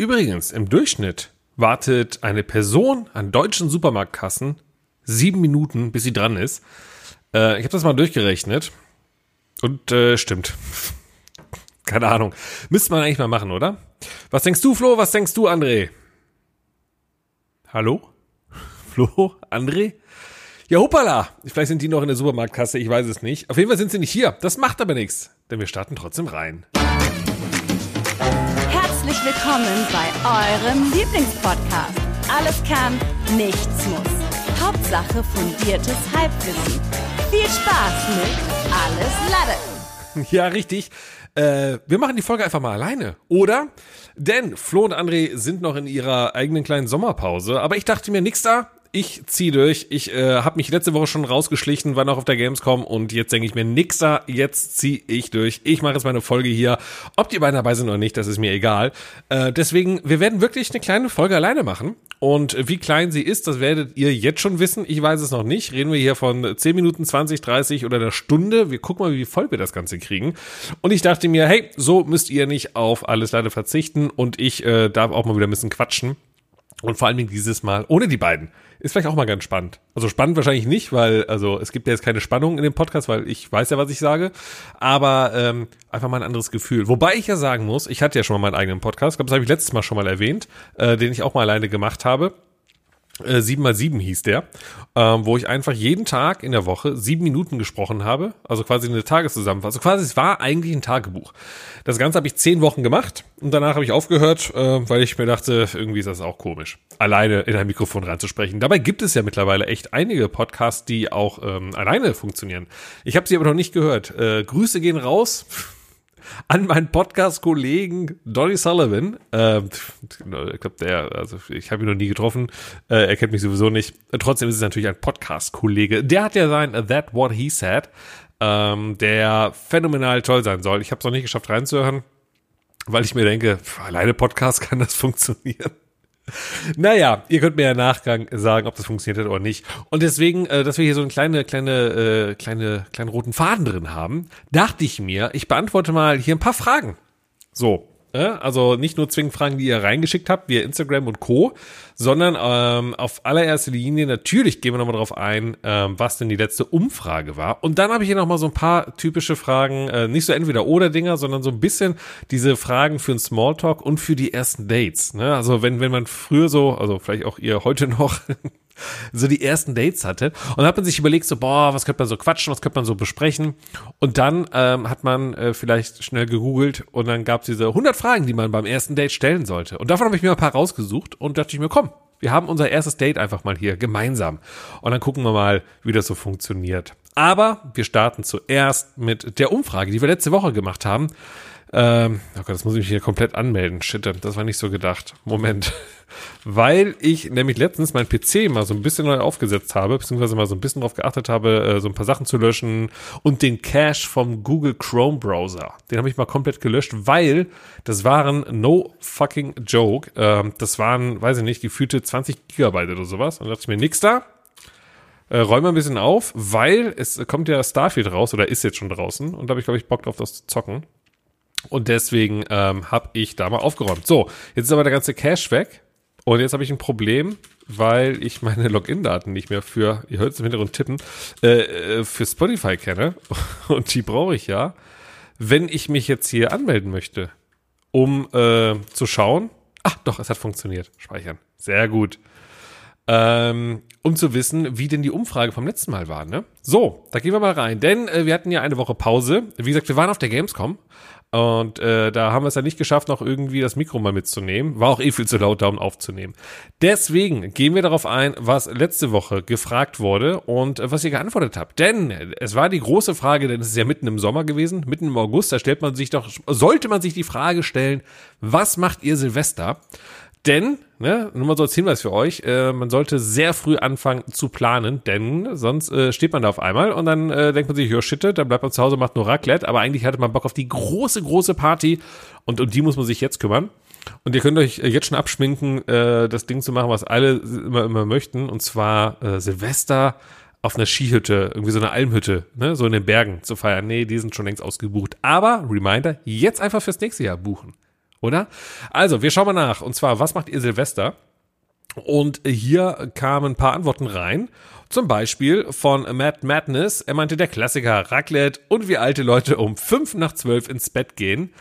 Übrigens, im Durchschnitt wartet eine Person an deutschen Supermarktkassen sieben Minuten, bis sie dran ist. Äh, ich habe das mal durchgerechnet. Und äh, stimmt. Keine Ahnung. Müsste man eigentlich mal machen, oder? Was denkst du, Flo? Was denkst du, André? Hallo? Flo? André? Ja, hoppala. Vielleicht sind die noch in der Supermarktkasse, ich weiß es nicht. Auf jeden Fall sind sie nicht hier. Das macht aber nichts, denn wir starten trotzdem rein. Herzlich willkommen bei eurem Lieblingspodcast. Alles kann, nichts muss. Hauptsache fundiertes Halbwissen. Viel Spaß mit Alles Lade. Ja, richtig. Äh, wir machen die Folge einfach mal alleine, oder? Denn Flo und André sind noch in ihrer eigenen kleinen Sommerpause. Aber ich dachte mir, nix da, ich zieh durch. Ich äh, habe mich letzte Woche schon rausgeschlichen, war noch auf der Gamescom und jetzt denke ich mir, nix da, jetzt zieh ich durch. Ich mache jetzt meine Folge hier. Ob die beiden dabei sind oder nicht, das ist mir egal. Äh, deswegen, wir werden wirklich eine kleine Folge alleine machen. Und wie klein sie ist, das werdet ihr jetzt schon wissen. Ich weiß es noch nicht. Reden wir hier von 10 Minuten, 20, 30 oder einer Stunde. Wir gucken mal, wie voll wir das Ganze kriegen. Und ich dachte mir, hey, so müsst ihr nicht auf alles leider verzichten und ich äh, darf auch mal wieder ein bisschen quatschen. Und vor allen Dingen dieses Mal ohne die beiden. Ist vielleicht auch mal ganz spannend. Also spannend wahrscheinlich nicht, weil, also es gibt ja jetzt keine Spannung in dem Podcast, weil ich weiß ja, was ich sage. Aber ähm, einfach mal ein anderes Gefühl. Wobei ich ja sagen muss, ich hatte ja schon mal meinen eigenen Podcast, ich glaube, das habe ich letztes Mal schon mal erwähnt, äh, den ich auch mal alleine gemacht habe. 7x7 äh, hieß der, ähm, wo ich einfach jeden Tag in der Woche sieben Minuten gesprochen habe, also quasi eine Tageszusammenfassung. Also quasi, es war eigentlich ein Tagebuch. Das Ganze habe ich zehn Wochen gemacht und danach habe ich aufgehört, äh, weil ich mir dachte, irgendwie ist das auch komisch, alleine in ein Mikrofon reinzusprechen. Dabei gibt es ja mittlerweile echt einige Podcasts, die auch ähm, alleine funktionieren. Ich habe sie aber noch nicht gehört. Äh, Grüße gehen raus an meinen Podcast-Kollegen Donny Sullivan. Äh, ich glaube, der, also ich habe ihn noch nie getroffen, äh, er kennt mich sowieso nicht. Trotzdem ist es natürlich ein Podcast-Kollege. Der hat ja sein That What He Said, ähm, der phänomenal toll sein soll. Ich habe es noch nicht geschafft reinzuhören, weil ich mir denke, alleine Podcast kann das funktionieren. Naja, ihr könnt mir ja Nachgang sagen, ob das funktioniert hat oder nicht. Und deswegen, äh, dass wir hier so einen kleine, kleine, äh, kleine, kleinen roten Faden drin haben, dachte ich mir, ich beantworte mal hier ein paar Fragen. So, also nicht nur zwingend Fragen, die ihr reingeschickt habt, via Instagram und Co., sondern ähm, auf allererster Linie natürlich gehen wir nochmal drauf ein, ähm, was denn die letzte Umfrage war. Und dann habe ich hier nochmal so ein paar typische Fragen, äh, nicht so entweder oder Dinger, sondern so ein bisschen diese Fragen für den Smalltalk und für die ersten Dates. Ne? Also wenn, wenn man früher so, also vielleicht auch ihr heute noch so die ersten Dates hatte. Und dann hat man sich überlegt, so, boah, was könnte man so quatschen, was könnte man so besprechen. Und dann ähm, hat man äh, vielleicht schnell gegoogelt und dann gab es diese 100 Fragen, die man beim ersten Date stellen sollte. Und davon habe ich mir ein paar rausgesucht und dachte ich mir, komm, wir haben unser erstes Date einfach mal hier gemeinsam. Und dann gucken wir mal, wie das so funktioniert. Aber wir starten zuerst mit der Umfrage, die wir letzte Woche gemacht haben. Ähm, oh Gott, das muss ich mich hier komplett anmelden. Shit, das war nicht so gedacht. Moment. Weil ich nämlich letztens mein PC mal so ein bisschen neu aufgesetzt habe, beziehungsweise mal so ein bisschen darauf geachtet habe, äh, so ein paar Sachen zu löschen und den Cache vom Google Chrome Browser. Den habe ich mal komplett gelöscht, weil das waren no fucking joke. Ähm, das waren, weiß ich nicht, gefühlte 20 Gigabyte oder sowas. Und da dachte ich mir, nix da. Äh, räume ein bisschen auf, weil es kommt ja Starfield raus oder ist jetzt schon draußen und da habe ich, glaube ich, Bock drauf, das zu zocken. Und deswegen ähm, habe ich da mal aufgeräumt. So, jetzt ist aber der ganze Cache weg. Und jetzt habe ich ein Problem, weil ich meine Login-Daten nicht mehr für, ihr hört es im Hintergrund tippen, äh, äh, für Spotify kenne. Und die brauche ich ja, wenn ich mich jetzt hier anmelden möchte, um äh, zu schauen. Ach doch, es hat funktioniert. Speichern. Sehr gut. Ähm, um zu wissen, wie denn die Umfrage vom letzten Mal war. Ne? So, da gehen wir mal rein. Denn äh, wir hatten ja eine Woche Pause. Wie gesagt, wir waren auf der Gamescom und äh, da haben wir es ja nicht geschafft, noch irgendwie das Mikro mal mitzunehmen. War auch eh viel zu laut, da um aufzunehmen. Deswegen gehen wir darauf ein, was letzte Woche gefragt wurde und äh, was ihr geantwortet habt. Denn es war die große Frage, denn es ist ja mitten im Sommer gewesen, mitten im August, da stellt man sich doch, sollte man sich die Frage stellen, was macht ihr Silvester? Denn, ne, nur mal so als Hinweis für euch, äh, man sollte sehr früh anfangen zu planen, denn sonst äh, steht man da auf einmal und dann äh, denkt man sich, ja shit, dann bleibt man zu Hause, macht nur Raclette, aber eigentlich hatte man Bock auf die große, große Party und um die muss man sich jetzt kümmern. Und ihr könnt euch jetzt schon abschminken, äh, das Ding zu machen, was alle immer, immer möchten, und zwar äh, Silvester auf einer Skihütte, irgendwie so eine Almhütte, ne, so in den Bergen zu feiern. Nee, die sind schon längst ausgebucht. Aber, Reminder, jetzt einfach fürs nächste Jahr buchen. Oder? Also, wir schauen mal nach. Und zwar, was macht ihr Silvester? Und hier kamen ein paar Antworten rein. Zum Beispiel von Matt Madness. Er meinte, der Klassiker Raclette und wie alte Leute um fünf nach zwölf ins Bett gehen.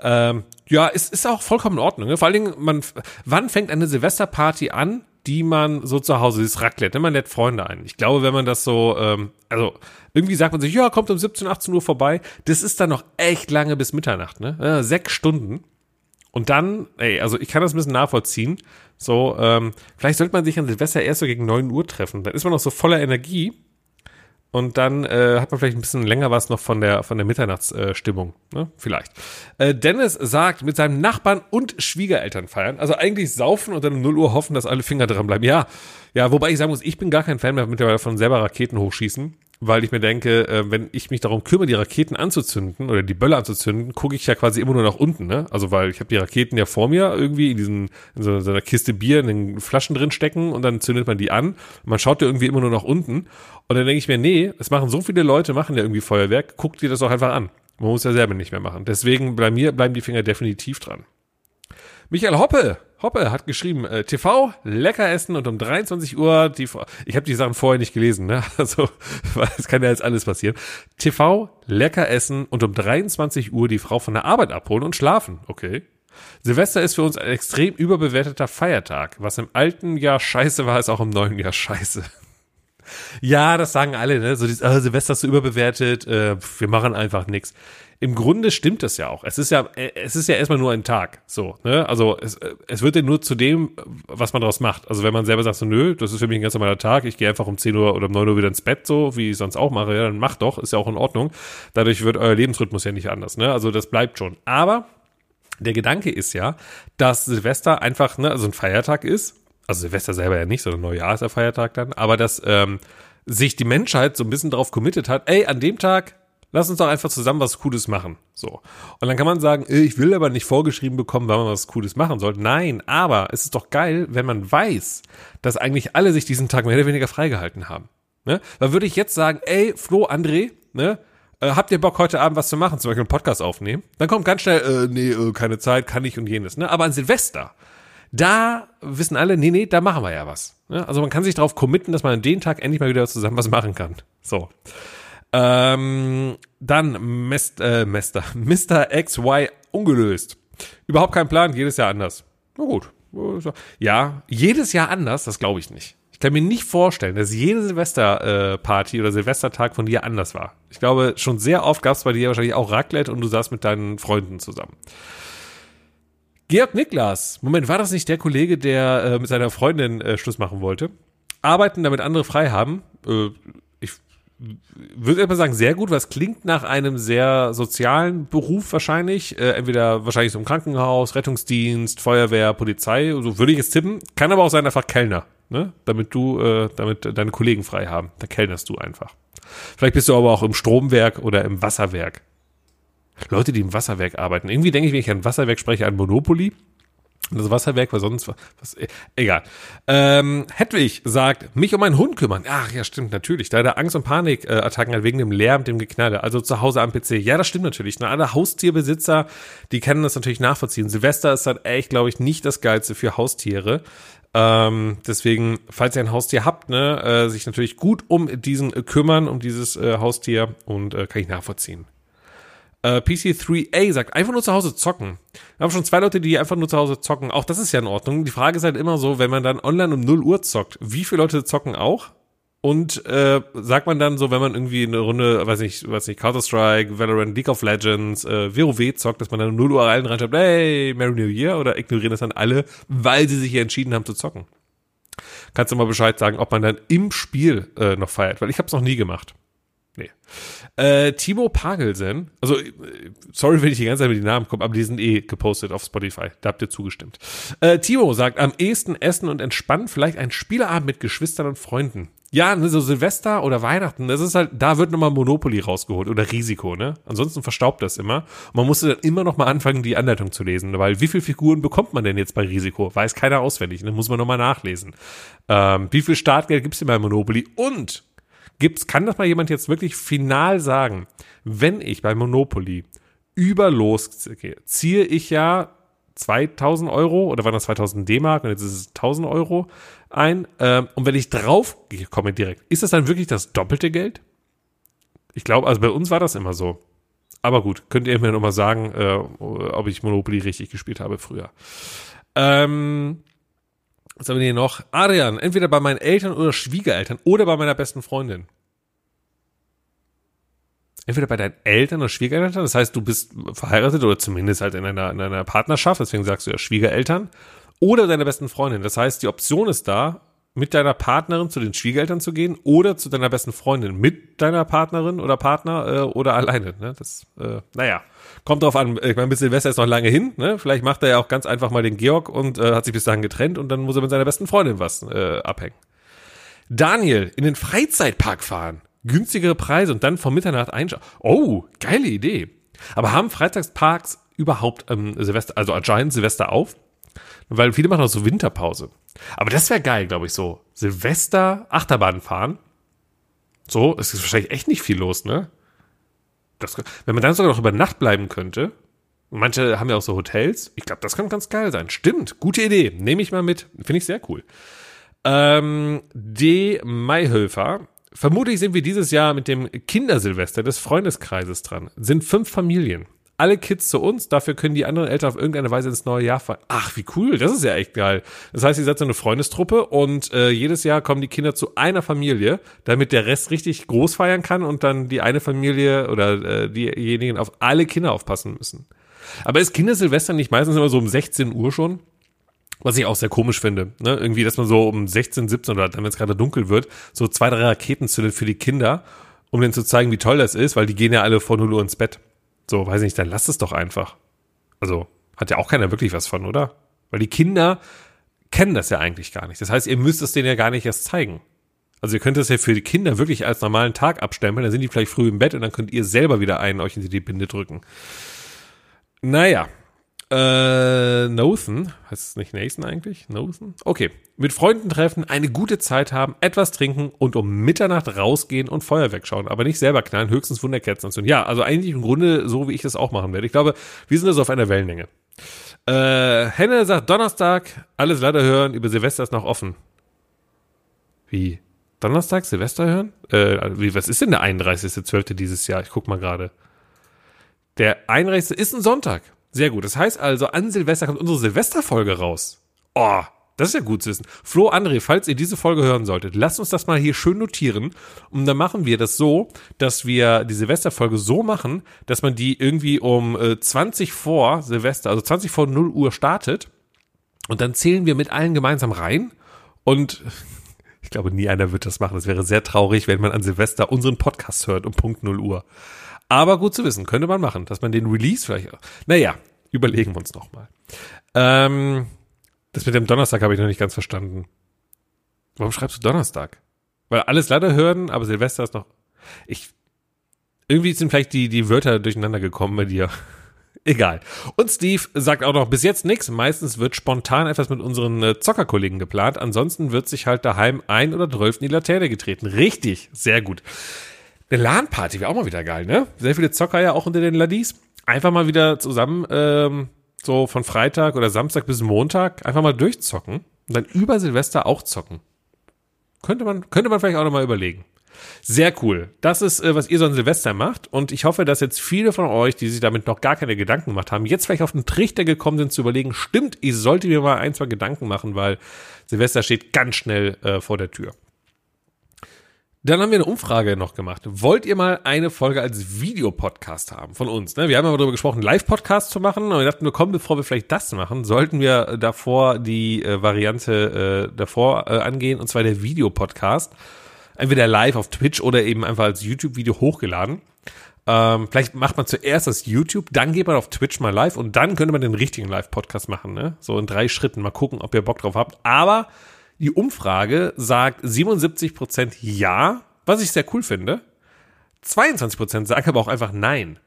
Ähm, ja, ist, ist auch vollkommen in Ordnung. Ne? Vor allen Dingen, man, wann fängt eine Silvesterparty an, die man so zu Hause, ist Raclette, ne? man lädt Freunde ein. Ich glaube, wenn man das so, ähm, also irgendwie sagt man sich, ja, kommt um 17, 18 Uhr vorbei. Das ist dann noch echt lange bis Mitternacht, ne? Ja, sechs Stunden. Und dann, ey, also ich kann das ein bisschen nachvollziehen. So, ähm, vielleicht sollte man sich an Silvester erst so gegen neun Uhr treffen. Dann ist man noch so voller Energie. Und dann äh, hat man vielleicht ein bisschen länger was noch von der von der Mitternachtsstimmung, äh, ne? Vielleicht. Äh, Dennis sagt, mit seinem Nachbarn und Schwiegereltern feiern. Also eigentlich saufen und dann um 0 Uhr hoffen, dass alle Finger dran bleiben. Ja, ja, wobei ich sagen muss, ich bin gar kein Fan mehr mittlerweile von selber Raketen hochschießen weil ich mir denke, äh, wenn ich mich darum kümmere, die Raketen anzuzünden oder die Böller anzuzünden, gucke ich ja quasi immer nur nach unten, ne? Also weil ich habe die Raketen ja vor mir irgendwie in diesen in so, so, einer Kiste Bier in den Flaschen drin stecken und dann zündet man die an. Man schaut ja irgendwie immer nur nach unten und dann denke ich mir, nee, es machen so viele Leute, machen ja irgendwie Feuerwerk, guckt dir das auch einfach an. Man muss ja selber nicht mehr machen. Deswegen bei mir bleiben die Finger definitiv dran. Michael Hoppe Hoppe hat geschrieben, äh, TV, lecker essen und um 23 Uhr die Ich habe die Sachen vorher nicht gelesen, ne? Also, es kann ja jetzt alles passieren. TV, lecker essen und um 23 Uhr die Frau von der Arbeit abholen und schlafen. Okay. Silvester ist für uns ein extrem überbewerteter Feiertag. Was im alten Jahr scheiße war, ist auch im neuen Jahr scheiße. Ja, das sagen alle, ne? So dieses, äh, Silvester ist so überbewertet, äh, wir machen einfach nichts im Grunde stimmt das ja auch. Es ist ja, es ist ja erstmal nur ein Tag. So, ne? Also es, es wird ja nur zu dem, was man daraus macht. Also wenn man selber sagt, so, nö, das ist für mich ein ganz normaler Tag, ich gehe einfach um 10 Uhr oder um 9 Uhr wieder ins Bett, so wie ich sonst auch mache, ja, dann macht doch, ist ja auch in Ordnung. Dadurch wird euer Lebensrhythmus ja nicht anders, ne? Also das bleibt schon. Aber der Gedanke ist ja, dass Silvester einfach, ne, also ein Feiertag ist. Also Silvester selber ja nicht, sondern Neujahr ist der Feiertag dann, aber dass ähm, sich die Menschheit so ein bisschen darauf committed hat, ey, an dem Tag Lass uns doch einfach zusammen was Cooles machen. So. Und dann kann man sagen, äh, ich will aber nicht vorgeschrieben bekommen, wann man was Cooles machen soll. Nein, aber es ist doch geil, wenn man weiß, dass eigentlich alle sich diesen Tag mehr oder weniger freigehalten haben. Ne? Dann würde ich jetzt sagen, ey, Flo, André, ne? Äh, habt ihr Bock, heute Abend was zu machen, zum Beispiel einen Podcast aufnehmen? Dann kommt ganz schnell, äh, nee, äh, keine Zeit, kann ich und jenes. Ne? Aber an Silvester, da wissen alle, nee, nee, da machen wir ja was. Also man kann sich darauf committen, dass man an den Tag endlich mal wieder zusammen was machen kann. So. Ähm, dann Mest, äh, Mester, Mr. XY ungelöst. Überhaupt kein Plan, jedes Jahr anders. Na gut. Ja, jedes Jahr anders, das glaube ich nicht. Ich kann mir nicht vorstellen, dass jede Silvesterparty äh, oder Silvestertag von dir anders war. Ich glaube, schon sehr oft gab es bei dir wahrscheinlich auch Raclette und du saßt mit deinen Freunden zusammen. Georg Niklas, Moment, war das nicht der Kollege, der äh, mit seiner Freundin äh, Schluss machen wollte? Arbeiten, damit andere frei haben? Äh, würde ich mal sagen, sehr gut, was klingt nach einem sehr sozialen Beruf wahrscheinlich. Äh, entweder wahrscheinlich so im Krankenhaus, Rettungsdienst, Feuerwehr, Polizei, so würde ich es tippen. Kann aber auch sein, einfach Kellner, ne? Damit du, äh, damit deine Kollegen frei haben. Da kellnerst du einfach. Vielleicht bist du aber auch im Stromwerk oder im Wasserwerk. Leute, die im Wasserwerk arbeiten. Irgendwie denke ich, wenn ich an Wasserwerk spreche, an Monopoly. Das Wasserwerk war sonst was. Äh, egal. Ähm, Hedwig sagt, mich um meinen Hund kümmern. Ach ja, stimmt, natürlich. Da er Angst- und Panikattacken hat wegen dem Lärm, dem Geknalle. Also zu Hause am PC. Ja, das stimmt natürlich. Na, alle Haustierbesitzer, die können das natürlich nachvollziehen. Silvester ist dann echt, glaube ich, nicht das Geilste für Haustiere. Ähm, deswegen, falls ihr ein Haustier habt, ne, äh, sich natürlich gut um diesen äh, kümmern, um dieses äh, Haustier und äh, kann ich nachvollziehen. Äh, PC3A sagt, einfach nur zu Hause zocken. Wir haben schon zwei Leute, die einfach nur zu Hause zocken. Auch das ist ja in Ordnung. Die Frage ist halt immer so, wenn man dann online um 0 Uhr zockt, wie viele Leute zocken auch? Und äh, sagt man dann so, wenn man irgendwie eine Runde, weiß nicht, weiß nicht, Counter-Strike, Valorant, League of Legends, äh, WoW zockt, dass man dann um 0 Uhr allen reinschreibt, hey, Merry New Year, oder ignorieren das dann alle, weil sie sich hier entschieden haben zu zocken. Kannst du mal Bescheid sagen, ob man dann im Spiel äh, noch feiert, weil ich habe es noch nie gemacht. Nee. Äh, Timo Pagelsen, also äh, sorry, wenn ich die ganze Zeit mit den Namen komme, aber die sind eh gepostet auf Spotify. Da habt ihr zugestimmt. Äh, Timo sagt, am ehesten essen und entspannen, vielleicht ein Spieleabend mit Geschwistern und Freunden. Ja, ne, so Silvester oder Weihnachten, das ist halt, da wird nochmal Monopoly rausgeholt oder Risiko, ne? Ansonsten verstaubt das immer. Und man musste dann immer noch mal anfangen, die Anleitung zu lesen, weil wie viele Figuren bekommt man denn jetzt bei Risiko? Weiß keiner auswendig, ne? Muss man nochmal nachlesen. Ähm, wie viel Startgeld gibt's denn bei Monopoly? Und Gibt's, kann das mal jemand jetzt wirklich final sagen, wenn ich bei Monopoly über los gehe, ziehe ich ja 2000 Euro oder waren das 2000 D-Mark und jetzt ist es 1000 Euro ein. Ähm, und wenn ich drauf komme direkt, ist das dann wirklich das doppelte Geld? Ich glaube, also bei uns war das immer so. Aber gut, könnt ihr mir nochmal sagen, äh, ob ich Monopoly richtig gespielt habe früher. Ähm, was haben wir hier noch? Adrian, entweder bei meinen Eltern oder Schwiegereltern oder bei meiner besten Freundin. Entweder bei deinen Eltern oder Schwiegereltern, das heißt, du bist verheiratet oder zumindest halt in einer, in einer Partnerschaft, deswegen sagst du ja Schwiegereltern, oder deiner besten Freundin. Das heißt, die Option ist da, mit deiner Partnerin zu den Schwiegereltern zu gehen oder zu deiner besten Freundin mit deiner Partnerin oder Partner äh, oder alleine. Ne? Das, äh, naja, kommt drauf an. Ich meine, bis Silvester ist noch lange hin. Ne? Vielleicht macht er ja auch ganz einfach mal den Georg und äh, hat sich bis dahin getrennt und dann muss er mit seiner besten Freundin was äh, abhängen. Daniel, in den Freizeitpark fahren. Günstigere Preise und dann vor Mitternacht einschauen. Oh, geile Idee. Aber haben Freitagsparks überhaupt ähm, Silvester, also anscheinend Silvester auf? Weil viele machen auch so Winterpause. Aber das wäre geil, glaube ich, so. Silvester, Achterbahn fahren. So, es ist wahrscheinlich echt nicht viel los, ne? Das, wenn man dann sogar noch über Nacht bleiben könnte, manche haben ja auch so Hotels, ich glaube, das kann ganz geil sein. Stimmt, gute Idee. Nehme ich mal mit. Finde ich sehr cool. Ähm, D. Mayhöfer. Vermutlich sind wir dieses Jahr mit dem Kindersilvester des Freundeskreises dran. Sind fünf Familien alle Kids zu uns, dafür können die anderen Eltern auf irgendeine Weise ins neue Jahr fahren. Ach, wie cool, das ist ja echt geil. Das heißt, ihr seid so eine Freundestruppe und äh, jedes Jahr kommen die Kinder zu einer Familie, damit der Rest richtig groß feiern kann und dann die eine Familie oder äh, diejenigen auf alle Kinder aufpassen müssen. Aber ist Kindersilvester nicht meistens immer so um 16 Uhr schon? Was ich auch sehr komisch finde, ne? Irgendwie, dass man so um 16, 17 oder dann, wenn es gerade dunkel wird, so zwei, drei Raketen zündet für die Kinder, um denen zu zeigen, wie toll das ist, weil die gehen ja alle vor 0 Uhr ins Bett. So, weiß nicht, dann lass es doch einfach. Also, hat ja auch keiner wirklich was von, oder? Weil die Kinder kennen das ja eigentlich gar nicht. Das heißt, ihr müsst es denen ja gar nicht erst zeigen. Also ihr könnt das ja für die Kinder wirklich als normalen Tag abstempeln, dann sind die vielleicht früh im Bett und dann könnt ihr selber wieder einen euch in die Binde drücken. Naja, äh, Nathan, heißt es nicht Nathan eigentlich? Nathan? Okay. Mit Freunden treffen, eine gute Zeit haben, etwas trinken und um Mitternacht rausgehen und Feuerwerk schauen, aber nicht selber knallen, höchstens Wunderkerzen anzünden. Ja, also eigentlich im Grunde so, wie ich das auch machen werde. Ich glaube, wir sind also auf einer Wellenlänge. Äh, Henne sagt Donnerstag, alles leider hören, über Silvester ist noch offen. Wie? Donnerstag, Silvester hören? Äh, wie, was ist denn der 31.12. dieses Jahr? Ich guck mal gerade. Der 31. ist ein Sonntag. Sehr gut. Das heißt also, an Silvester kommt unsere Silvesterfolge raus. Oh, das ist ja gut zu wissen. Flo, André, falls ihr diese Folge hören solltet, lasst uns das mal hier schön notieren. Und dann machen wir das so, dass wir die Silvesterfolge so machen, dass man die irgendwie um äh, 20 vor Silvester, also 20 vor 0 Uhr startet. Und dann zählen wir mit allen gemeinsam rein. Und ich glaube, nie einer wird das machen. Es wäre sehr traurig, wenn man an Silvester unseren Podcast hört um Punkt 0 Uhr. Aber gut zu wissen, könnte man machen, dass man den Release vielleicht. Naja, überlegen wir uns nochmal. Ähm, das mit dem Donnerstag habe ich noch nicht ganz verstanden. Warum schreibst du Donnerstag? Weil alles leider hören, aber Silvester ist noch. Ich. Irgendwie sind vielleicht die, die Wörter durcheinander gekommen bei dir. Egal. Und Steve sagt auch noch, bis jetzt nichts. Meistens wird spontan etwas mit unseren äh, Zockerkollegen geplant. Ansonsten wird sich halt daheim ein oder zwölf in die Laterne getreten. Richtig. Sehr gut. Eine LAN-Party wäre auch mal wieder geil, ne? Sehr viele Zocker ja auch unter den Laddies. Einfach mal wieder zusammen, ähm, so von Freitag oder Samstag bis Montag, einfach mal durchzocken und dann über Silvester auch zocken. Könnte man, könnte man vielleicht auch nochmal überlegen. Sehr cool. Das ist, äh, was ihr so an Silvester macht. Und ich hoffe, dass jetzt viele von euch, die sich damit noch gar keine Gedanken gemacht haben, jetzt vielleicht auf den Trichter gekommen sind zu überlegen, stimmt, ich sollte mir mal ein, zwei Gedanken machen, weil Silvester steht ganz schnell äh, vor der Tür. Dann haben wir eine Umfrage noch gemacht. Wollt ihr mal eine Folge als Videopodcast haben von uns? Ne? Wir haben aber darüber gesprochen, Live-Podcast zu machen. Und wir dachten, wir kommen, bevor wir vielleicht das machen, sollten wir davor die äh, Variante äh, davor äh, angehen, und zwar der Videopodcast. Entweder live auf Twitch oder eben einfach als YouTube-Video hochgeladen. Ähm, vielleicht macht man zuerst das YouTube, dann geht man auf Twitch mal live und dann könnte man den richtigen Live-Podcast machen. Ne? So in drei Schritten. Mal gucken, ob ihr Bock drauf habt. Aber die Umfrage sagt 77% ja, was ich sehr cool finde. 22% sagen aber auch einfach nein.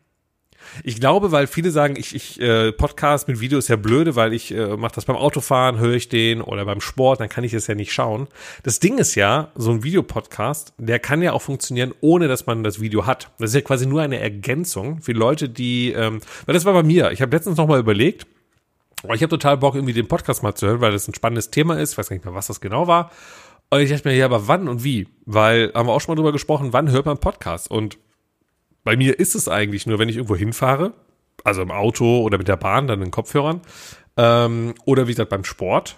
Ich glaube, weil viele sagen, ich, ich äh, Podcast mit Video ist ja blöde, weil ich äh, mache das beim Autofahren, höre ich den oder beim Sport, dann kann ich es ja nicht schauen. Das Ding ist ja, so ein Videopodcast, der kann ja auch funktionieren, ohne dass man das Video hat. Das ist ja quasi nur eine Ergänzung für Leute, die, ähm, weil das war bei mir. Ich habe letztens noch mal überlegt, ich habe total Bock, irgendwie den Podcast mal zu hören, weil das ein spannendes Thema ist. Ich weiß gar nicht mehr, was das genau war. Und ich dachte mir, ja, aber wann und wie? Weil, haben wir auch schon mal drüber gesprochen, wann hört man Podcast? Und bei mir ist es eigentlich nur, wenn ich irgendwo hinfahre, also im Auto oder mit der Bahn, dann in Kopfhörern, ähm, oder wie gesagt beim Sport.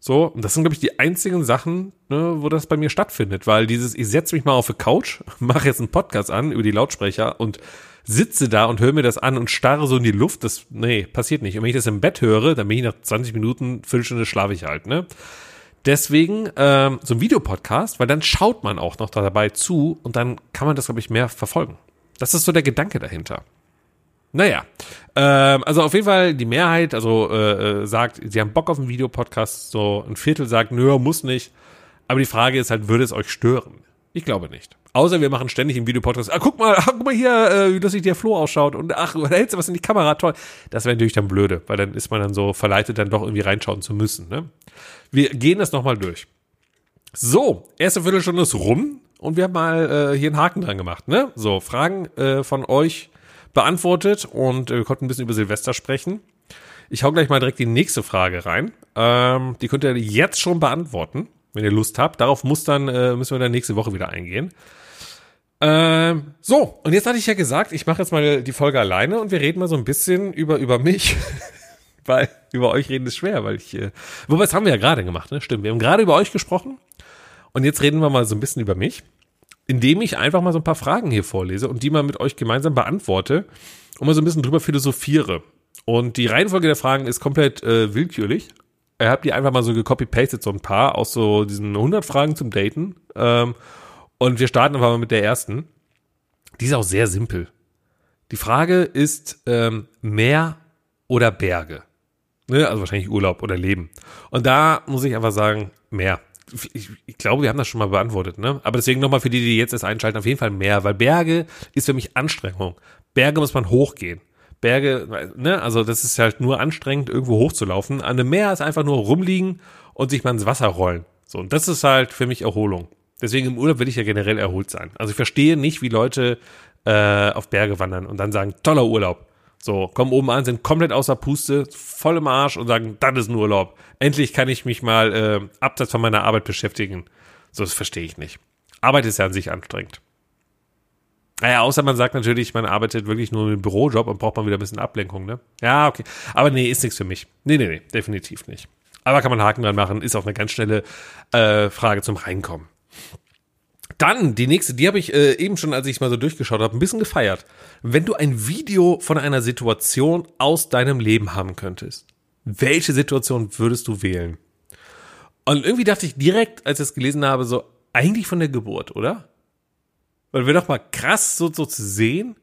So, und das sind, glaube ich, die einzigen Sachen, ne, wo das bei mir stattfindet, weil dieses, ich setze mich mal auf die Couch, mache jetzt einen Podcast an über die Lautsprecher und sitze da und höre mir das an und starre so in die Luft, das, nee, passiert nicht. Und wenn ich das im Bett höre, dann bin ich nach 20 Minuten, Viertelstunde schlafe ich halt, ne? Deswegen ähm, so ein Videopodcast, weil dann schaut man auch noch dabei zu und dann kann man das, glaube ich, mehr verfolgen. Das ist so der Gedanke dahinter. Naja, ähm, also auf jeden Fall die Mehrheit, also äh, äh, sagt, sie haben Bock auf einen Videopodcast, so ein Viertel sagt, nö, muss nicht. Aber die Frage ist halt, würde es euch stören? Ich glaube nicht. Außer wir machen ständig im Videopodcast, ah, guck mal, ah, guck mal hier, äh, wie lustig der Flo ausschaut und ach, da hältst du was in die Kamera, toll. Das wäre natürlich dann blöde, weil dann ist man dann so verleitet, dann doch irgendwie reinschauen zu müssen. Ne? Wir gehen das nochmal durch. So, erste Viertelstunde ist rum und wir haben mal äh, hier einen Haken dran gemacht. Ne? So, Fragen äh, von euch beantwortet und äh, wir konnten ein bisschen über Silvester sprechen. Ich hau gleich mal direkt die nächste Frage rein. Ähm, die könnt ihr jetzt schon beantworten, wenn ihr Lust habt. Darauf muss dann, äh, müssen wir dann nächste Woche wieder eingehen. Ähm, so, und jetzt hatte ich ja gesagt, ich mache jetzt mal die Folge alleine und wir reden mal so ein bisschen über, über mich. weil über euch reden ist schwer, weil ich, äh, wobei das haben wir ja gerade gemacht, ne? Stimmt, wir haben gerade über euch gesprochen und jetzt reden wir mal so ein bisschen über mich, indem ich einfach mal so ein paar Fragen hier vorlese und die mal mit euch gemeinsam beantworte und mal so ein bisschen drüber philosophiere. Und die Reihenfolge der Fragen ist komplett äh, willkürlich. Ich habe die einfach mal so gecopy-pasted, so ein paar aus so diesen 100 Fragen zum Daten. Ähm, und wir starten einfach mal mit der ersten. Die ist auch sehr simpel. Die Frage ist ähm, Meer oder Berge? Ne? Also wahrscheinlich Urlaub oder Leben. Und da muss ich einfach sagen, mehr. Ich, ich, glaube, wir haben das schon mal beantwortet, ne? Aber deswegen nochmal für die, die jetzt erst einschalten, auf jeden Fall mehr, weil Berge ist für mich Anstrengung. Berge muss man hochgehen. Berge, ne, also das ist halt nur anstrengend, irgendwo hochzulaufen. An einem Meer ist einfach nur rumliegen und sich mal ins Wasser rollen. So, und das ist halt für mich Erholung. Deswegen im Urlaub will ich ja generell erholt sein. Also ich verstehe nicht, wie Leute äh, auf Berge wandern und dann sagen, toller Urlaub. So, kommen oben an, sind komplett außer Puste, voll im Arsch und sagen, das ist ein Urlaub. Endlich kann ich mich mal äh, abseits von meiner Arbeit beschäftigen. So, das verstehe ich nicht. Arbeit ist ja an sich anstrengend. Naja, außer man sagt natürlich, man arbeitet wirklich nur einen Bürojob und braucht mal wieder ein bisschen Ablenkung, ne? Ja, okay. Aber nee, ist nichts für mich. Nee, nee, nee, definitiv nicht. Aber kann man Haken dran machen, ist auch eine ganz schnelle äh, Frage zum Reinkommen. Dann die nächste, die habe ich äh, eben schon, als ich mal so durchgeschaut habe, ein bisschen gefeiert. Wenn du ein Video von einer Situation aus deinem Leben haben könntest, welche Situation würdest du wählen? Und irgendwie dachte ich direkt, als ich es gelesen habe, so eigentlich von der Geburt, oder? Weil wäre doch mal krass, so, so zu sehen.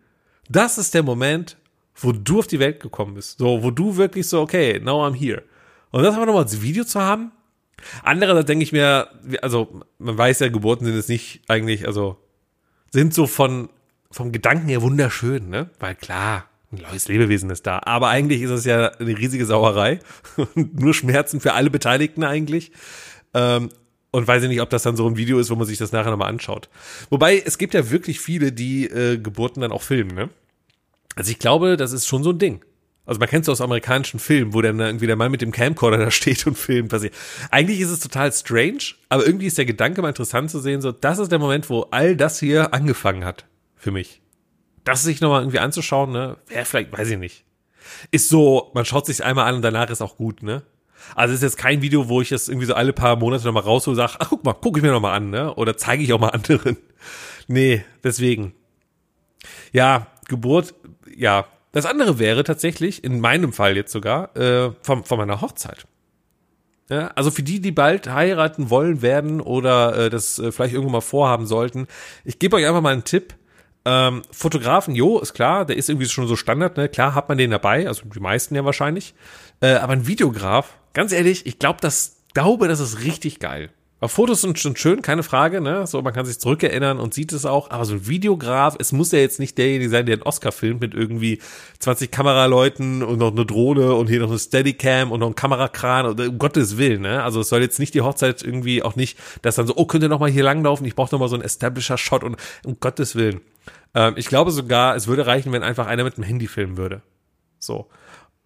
Das ist der Moment, wo du auf die Welt gekommen bist. So, wo du wirklich so, okay, now I'm here. Und das aber nochmal als Video zu haben, Andererseits denke ich mir, also man weiß ja, Geburten sind es nicht eigentlich, also sind so von vom Gedanken her wunderschön, ne? Weil klar, ein neues Lebewesen ist da. Aber eigentlich ist es ja eine riesige Sauerei nur Schmerzen für alle Beteiligten eigentlich. Ähm, und weiß ich nicht, ob das dann so ein Video ist, wo man sich das nachher nochmal anschaut. Wobei, es gibt ja wirklich viele, die äh, Geburten dann auch filmen, ne? Also ich glaube, das ist schon so ein Ding. Also man kennt es aus amerikanischen Filmen, wo dann irgendwie der Mann mit dem Camcorder da steht und filmt. Ich, eigentlich ist es total strange, aber irgendwie ist der Gedanke mal interessant zu sehen, so, das ist der Moment, wo all das hier angefangen hat. Für mich. Das sich nochmal irgendwie anzuschauen, ne, wäre vielleicht, weiß ich nicht. Ist so, man schaut sich einmal an und danach ist auch gut, ne? Also ist jetzt kein Video, wo ich das irgendwie so alle paar Monate nochmal raushole und sage, ach guck mal, gucke ich mir nochmal an, ne? Oder zeige ich auch mal anderen. Nee, deswegen. Ja, Geburt, ja, das andere wäre tatsächlich, in meinem Fall jetzt sogar, äh, von, von meiner Hochzeit. Ja, also für die, die bald heiraten wollen werden oder äh, das äh, vielleicht irgendwann mal vorhaben sollten, ich gebe euch einfach mal einen Tipp. Ähm, Fotografen, jo, ist klar, der ist irgendwie schon so Standard, ne? Klar hat man den dabei, also die meisten ja wahrscheinlich. Äh, aber ein Videograf, ganz ehrlich, ich glaube, das glaube, das ist richtig geil. Aber Fotos sind schon schön, keine Frage, ne? So, man kann sich zurückerinnern und sieht es auch. Aber so ein Videograf, es muss ja jetzt nicht derjenige sein, der einen Oscar filmt mit irgendwie 20 Kameraleuten und noch eine Drohne und hier noch eine Steadicam und noch ein Kamerakran oder um Gottes Willen, ne? Also es soll jetzt nicht die Hochzeit irgendwie auch nicht, dass dann so, oh, könnt ihr noch mal hier langlaufen? Ich brauche noch mal so einen Establisher-Shot und um Gottes Willen. Ähm, ich glaube sogar, es würde reichen, wenn einfach einer mit dem Handy filmen würde. So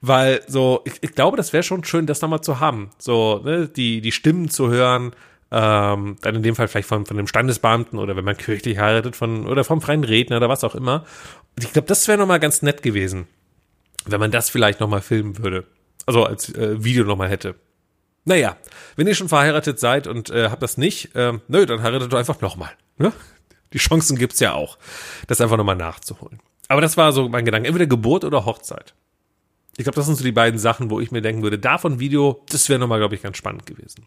Weil so, ich, ich glaube, das wäre schon schön, das nochmal zu haben. So, ne, die, die Stimmen zu hören, ähm, dann in dem Fall vielleicht von, von dem Standesbeamten oder wenn man kirchlich heiratet, von, oder vom freien Redner oder was auch immer. Und ich glaube, das wäre nochmal ganz nett gewesen, wenn man das vielleicht nochmal filmen würde. Also als äh, Video nochmal hätte. Naja, wenn ihr schon verheiratet seid und äh, habt das nicht, äh, nö, dann heiratet doch einfach nochmal. Ne? Die Chancen gibt's ja auch, das einfach nochmal nachzuholen. Aber das war so mein Gedanke, entweder Geburt oder Hochzeit. Ich glaube, das sind so die beiden Sachen, wo ich mir denken würde, davon Video, das wäre nochmal, glaube ich, ganz spannend gewesen.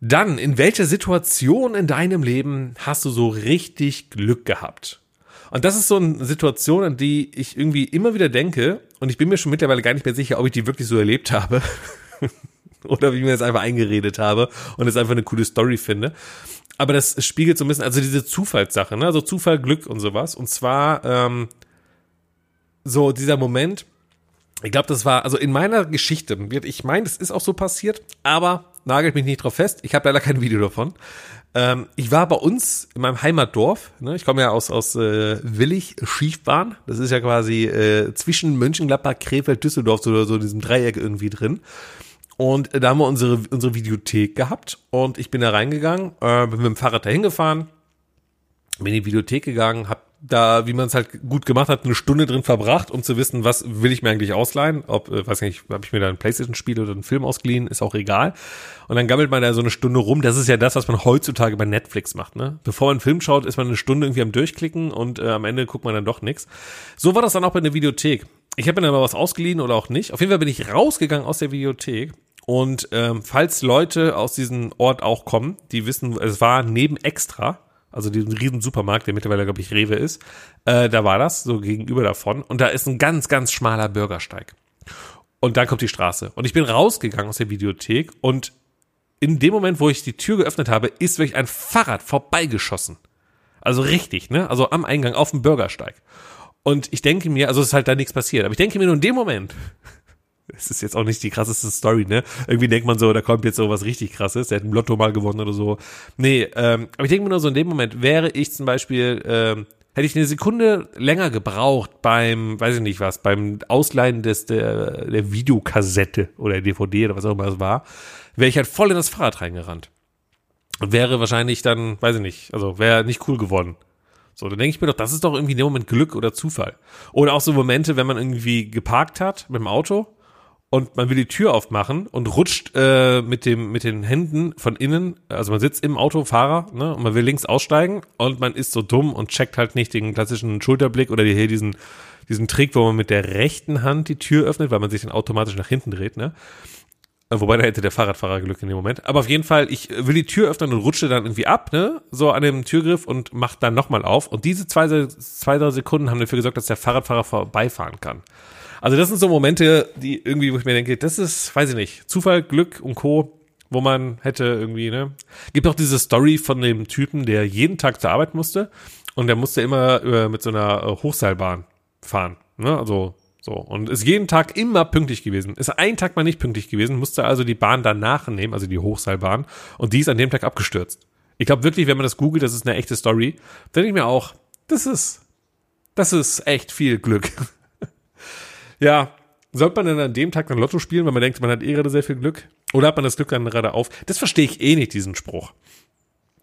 Dann, in welcher Situation in deinem Leben hast du so richtig Glück gehabt? Und das ist so eine Situation, an die ich irgendwie immer wieder denke, und ich bin mir schon mittlerweile gar nicht mehr sicher, ob ich die wirklich so erlebt habe. Oder wie ich mir das einfach eingeredet habe und es einfach eine coole Story finde. Aber das spiegelt so ein bisschen, also diese Zufallssache, ne? Also Zufall, Glück und sowas. Und zwar ähm, so dieser Moment, ich glaube, das war, also in meiner Geschichte, ich meine, das ist auch so passiert, aber nagelt mich nicht drauf fest. Ich habe leider kein Video davon. Ähm, ich war bei uns in meinem Heimatdorf. Ne? Ich komme ja aus, aus äh, Willig, Schiefbahn. Das ist ja quasi äh, zwischen Mönchengladbach, Krefeld, Düsseldorf, so, so in diesem Dreieck irgendwie drin. Und da haben wir unsere, unsere Videothek gehabt und ich bin da reingegangen, äh, bin mit dem Fahrrad dahin gefahren, bin in die Videothek gegangen, hab da, wie man es halt gut gemacht hat, eine Stunde drin verbracht, um zu wissen, was will ich mir eigentlich ausleihen. Ob, äh, weiß nicht, habe ich mir da ein Playstation-Spiel oder einen Film ausgeliehen, ist auch egal. Und dann gammelt man da so eine Stunde rum. Das ist ja das, was man heutzutage bei Netflix macht. Ne? Bevor man einen Film schaut, ist man eine Stunde irgendwie am Durchklicken und äh, am Ende guckt man dann doch nichts. So war das dann auch bei der Videothek. Ich habe mir dann mal was ausgeliehen oder auch nicht. Auf jeden Fall bin ich rausgegangen aus der Videothek und ähm, falls Leute aus diesem Ort auch kommen, die wissen, es war neben Extra, also diesen riesen Supermarkt, der mittlerweile, glaube ich, Rewe ist, äh, da war das, so gegenüber davon. Und da ist ein ganz, ganz schmaler Bürgersteig. Und dann kommt die Straße. Und ich bin rausgegangen aus der Videothek und in dem Moment, wo ich die Tür geöffnet habe, ist wirklich ein Fahrrad vorbeigeschossen. Also richtig, ne? Also am Eingang auf dem Bürgersteig. Und ich denke mir, also es ist halt da nichts passiert, aber ich denke mir nur in dem Moment, es ist jetzt auch nicht die krasseste Story, ne? Irgendwie denkt man so, da kommt jetzt so was richtig krasses, der hat ein Lotto mal gewonnen oder so. Nee, ähm, aber ich denke mir nur so, in dem Moment wäre ich zum Beispiel, ähm, hätte ich eine Sekunde länger gebraucht beim, weiß ich nicht was, beim Ausleihen des, der, der Videokassette oder DVD oder was auch immer es war, wäre ich halt voll in das Fahrrad reingerannt. Und wäre wahrscheinlich dann, weiß ich nicht, also wäre nicht cool geworden. So, dann denke ich mir doch, das ist doch irgendwie in dem Moment Glück oder Zufall. Oder auch so Momente, wenn man irgendwie geparkt hat mit dem Auto und man will die Tür aufmachen und rutscht äh, mit dem mit den Händen von innen, also man sitzt im Auto, Fahrer, ne, und man will links aussteigen und man ist so dumm und checkt halt nicht den klassischen Schulterblick oder hier diesen diesen Trick, wo man mit der rechten Hand die Tür öffnet, weil man sich dann automatisch nach hinten dreht, ne? Wobei da hätte der Fahrradfahrer Glück in dem Moment. Aber auf jeden Fall, ich will die Tür öffnen und rutsche dann irgendwie ab, ne? So an dem Türgriff und mach dann nochmal auf. Und diese zwei, zwei, drei Sekunden haben dafür gesorgt, dass der Fahrradfahrer vorbeifahren kann. Also das sind so Momente, die irgendwie, wo ich mir denke, das ist, weiß ich nicht, Zufall, Glück und Co., wo man hätte irgendwie, ne? Gibt auch diese Story von dem Typen, der jeden Tag zur Arbeit musste und der musste immer äh, mit so einer äh, Hochseilbahn fahren, ne? Also so. Und ist jeden Tag immer pünktlich gewesen. Ist ein Tag mal nicht pünktlich gewesen, musste also die Bahn danach nehmen, also die Hochseilbahn, und die ist an dem Tag abgestürzt. Ich glaube wirklich, wenn man das googelt, das ist eine echte Story, denke ich mir auch, das ist, das ist echt viel Glück. Ja, sollte man denn an dem Tag dann Lotto spielen, weil man denkt, man hat eh gerade sehr viel Glück? Oder hat man das Glück dann gerade auf? Das verstehe ich eh nicht, diesen Spruch.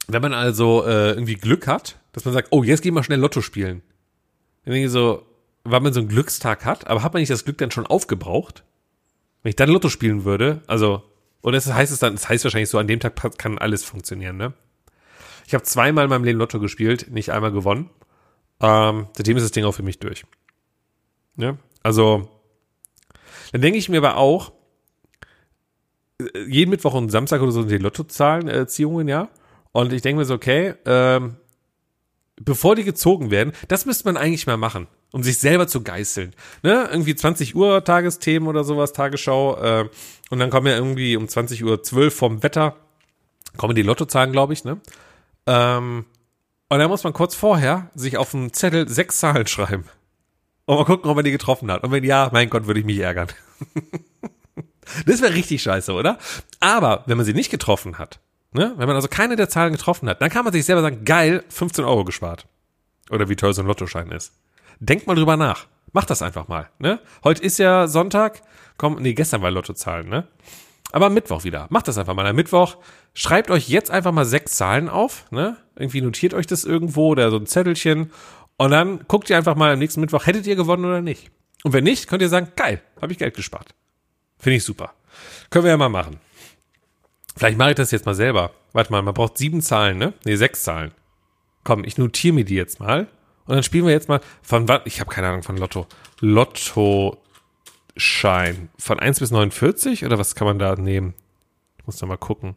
Wenn man also äh, irgendwie Glück hat, dass man sagt, oh, jetzt gehen wir schnell Lotto spielen. Dann denke ich so, weil man so einen Glückstag hat, aber hat man nicht das Glück dann schon aufgebraucht? Wenn ich dann Lotto spielen würde, also, oder das heißt es dann, das heißt wahrscheinlich so, an dem Tag kann alles funktionieren, ne? Ich habe zweimal in meinem Leben Lotto gespielt, nicht einmal gewonnen. Ähm, seitdem ist das Ding auch für mich durch. Ja? Also, dann denke ich mir aber auch, jeden Mittwoch und Samstag oder so sind die Lottozahlen, äh, Ziehungen, ja. Und ich denke mir so, okay, ähm, bevor die gezogen werden, das müsste man eigentlich mal machen, um sich selber zu geißeln. Ne? Irgendwie 20 Uhr Tagesthemen oder sowas, Tagesschau. Äh, und dann kommen ja irgendwie um 20 Uhr 12 vom Wetter, kommen die Lottozahlen, glaube ich, ne? Ähm, und dann muss man kurz vorher sich auf dem Zettel sechs Zahlen schreiben. Und mal gucken, ob er die getroffen hat. Und wenn ja, mein Gott, würde ich mich ärgern. das wäre richtig scheiße, oder? Aber wenn man sie nicht getroffen hat, ne, wenn man also keine der Zahlen getroffen hat, dann kann man sich selber sagen, geil, 15 Euro gespart. Oder wie teuer so ein Lottoschein ist. Denkt mal drüber nach. Macht das einfach mal, ne? Heute ist ja Sonntag. Komm, nee, gestern war Lottozahlen, ne? Aber am Mittwoch wieder. Macht das einfach mal. Am Mittwoch schreibt euch jetzt einfach mal sechs Zahlen auf, ne? Irgendwie notiert euch das irgendwo oder so ein Zettelchen. Und dann guckt ihr einfach mal am nächsten Mittwoch, hättet ihr gewonnen oder nicht. Und wenn nicht, könnt ihr sagen, geil, habe ich Geld gespart. Finde ich super. Können wir ja mal machen. Vielleicht mache ich das jetzt mal selber. Warte mal, man braucht sieben Zahlen, ne? Nee, sechs Zahlen. Komm, ich notiere mir die jetzt mal. Und dann spielen wir jetzt mal von wann? Ich habe keine Ahnung von Lotto. Lotto Schein. Von 1 bis 49 oder was kann man da nehmen? Ich muss da mal gucken.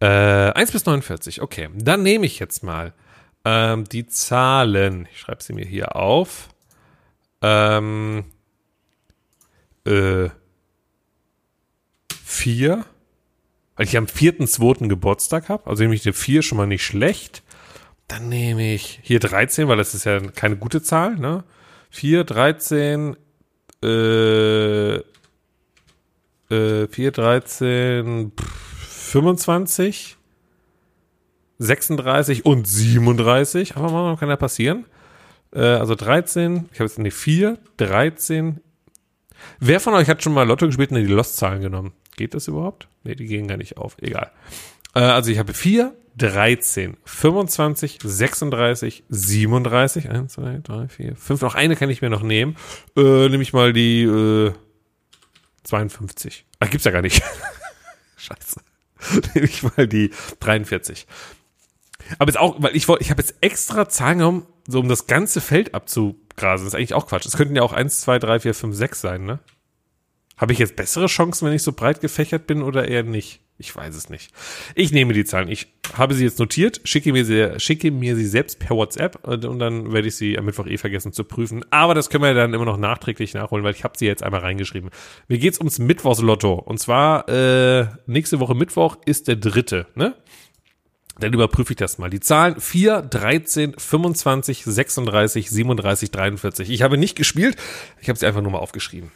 Äh, 1 bis 49, okay. Dann nehme ich jetzt mal ähm, die Zahlen. Ich schreibe sie mir hier auf. Ähm, äh, 4. Weil ich am 4.2. Geburtstag habe. Also nehme ich eine 4 schon mal nicht schlecht. Dann nehme ich hier 13, weil das ist ja keine gute Zahl, ne? 4, 13, äh, äh, 4, 13, 25, 36 und 37. Aber mal, kann ja passieren. Äh, also 13, ich habe jetzt eine 4, 13. Wer von euch hat schon mal Lotto gespielt und die Lost-Zahlen genommen? Geht das überhaupt? Ne, die gehen gar nicht auf. Egal. Äh, also ich habe 4, 13, 25, 36, 37, 1, 2, 3, 4, 5, noch eine kann ich mir noch nehmen. Äh, nehme ich mal die äh, 52. Ach, gibt's ja gar nicht. Scheiße. nehme ich mal die 43. Aber jetzt auch, weil ich wollte, ich habe jetzt extra Zahlen genommen, so um das ganze Feld abzugrasen. Das ist eigentlich auch Quatsch. Es könnten ja auch 1, 2, 3, 4, 5, 6 sein, ne? Habe ich jetzt bessere Chancen, wenn ich so breit gefächert bin oder eher nicht? Ich weiß es nicht. Ich nehme die Zahlen. Ich habe sie jetzt notiert, schicke mir sie, schicke mir sie selbst per WhatsApp und, dann werde ich sie am Mittwoch eh vergessen zu prüfen. Aber das können wir dann immer noch nachträglich nachholen, weil ich habe sie jetzt einmal reingeschrieben. Mir geht's ums Mittwochslotto. Und zwar äh, nächste Woche Mittwoch ist der dritte, ne? Dann überprüfe ich das mal. Die Zahlen 4, 13, 25, 36, 37, 43. Ich habe nicht gespielt, ich habe sie einfach nur mal aufgeschrieben.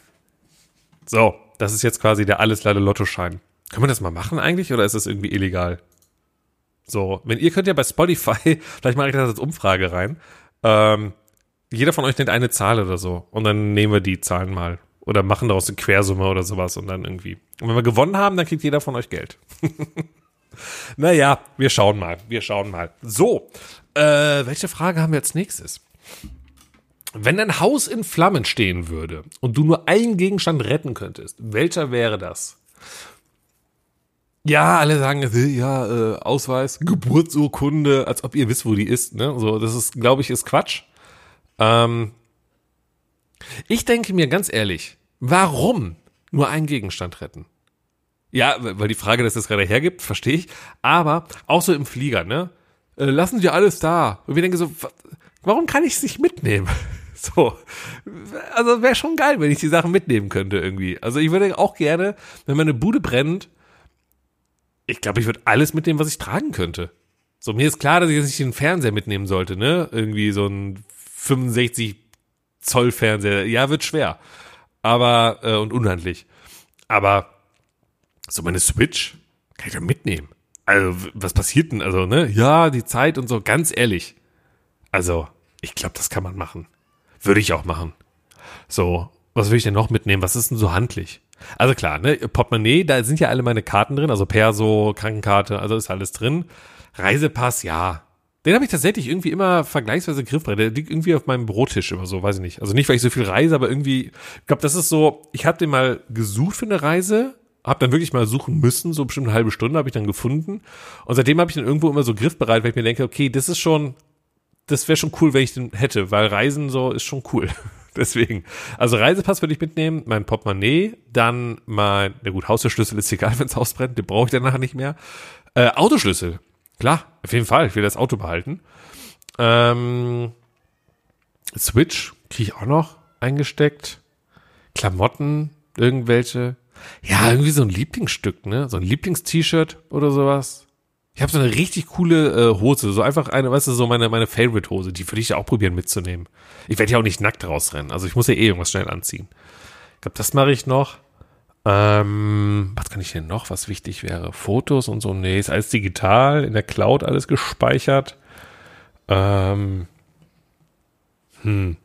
So, das ist jetzt quasi der alles lade Lottoschein. Können wir das mal machen eigentlich oder ist das irgendwie illegal? So, wenn ihr könnt ja bei Spotify, vielleicht mache ich das als Umfrage rein. Ähm, jeder von euch nennt eine Zahl oder so und dann nehmen wir die Zahlen mal oder machen daraus eine Quersumme oder sowas und dann irgendwie. Und wenn wir gewonnen haben, dann kriegt jeder von euch Geld. naja, wir schauen mal, wir schauen mal. So, äh, welche Frage haben wir als nächstes? Wenn dein Haus in Flammen stehen würde und du nur einen Gegenstand retten könntest, welcher wäre das? Ja, alle sagen, ja, äh, Ausweis, Geburtsurkunde, als ob ihr wisst, wo die ist. Ne? So, das ist, glaube ich, ist Quatsch. Ähm, ich denke mir ganz ehrlich, warum nur einen Gegenstand retten? Ja, weil die Frage, dass das gerade hergibt, verstehe ich. Aber auch so im Flieger, ne? Äh, lassen Sie alles da. Und wir denken so, warum kann ich es nicht mitnehmen? So. Also wäre schon geil, wenn ich die Sachen mitnehmen könnte irgendwie. Also ich würde auch gerne, wenn meine Bude brennt, ich glaube, ich würde alles mitnehmen, was ich tragen könnte. So, mir ist klar, dass ich jetzt nicht den Fernseher mitnehmen sollte, ne? Irgendwie so ein 65 Zoll Fernseher. Ja, wird schwer. Aber, äh, und unhandlich. Aber so meine Switch kann ich da mitnehmen. Also, was passiert denn? Also, ne? Ja, die Zeit und so, ganz ehrlich. Also, ich glaube, das kann man machen. Würde ich auch machen. So, was will ich denn noch mitnehmen? Was ist denn so handlich? Also klar, ne, Portemonnaie, da sind ja alle meine Karten drin, also Perso, Krankenkarte, also ist alles drin. Reisepass, ja. Den habe ich tatsächlich irgendwie immer vergleichsweise griffbereit. Der liegt irgendwie auf meinem Brotisch immer so, weiß ich nicht. Also nicht, weil ich so viel reise, aber irgendwie, ich glaube, das ist so, ich habe den mal gesucht für eine Reise, habe dann wirklich mal suchen müssen, so bestimmt eine halbe Stunde habe ich dann gefunden. Und seitdem habe ich den irgendwo immer so griffbereit, weil ich mir denke, okay, das ist schon, das wäre schon cool, wenn ich den hätte, weil Reisen so ist schon cool. Deswegen. Also Reisepass würde ich mitnehmen, mein Portemonnaie, dann mein, na gut, Haustürschlüssel ist egal, wenn es ausbrennt, den brauche ich dann nachher nicht mehr. Äh, Autoschlüssel, klar, auf jeden Fall, ich will das Auto behalten. Ähm, Switch kriege ich auch noch eingesteckt. Klamotten, irgendwelche. Ja, irgendwie so ein Lieblingsstück, ne? So ein Lieblingst-T-Shirt oder sowas. Ich habe so eine richtig coole äh, Hose, so einfach eine, weißt du, so meine, meine Favorite-Hose, die würde ich ja auch probieren mitzunehmen. Ich werde ja auch nicht nackt rausrennen, also ich muss ja eh irgendwas schnell anziehen. Ich glaube, das mache ich noch. Ähm, was kann ich denn noch, was wichtig wäre? Fotos und so? Nee, ist alles digital, in der Cloud alles gespeichert. Ähm, hm.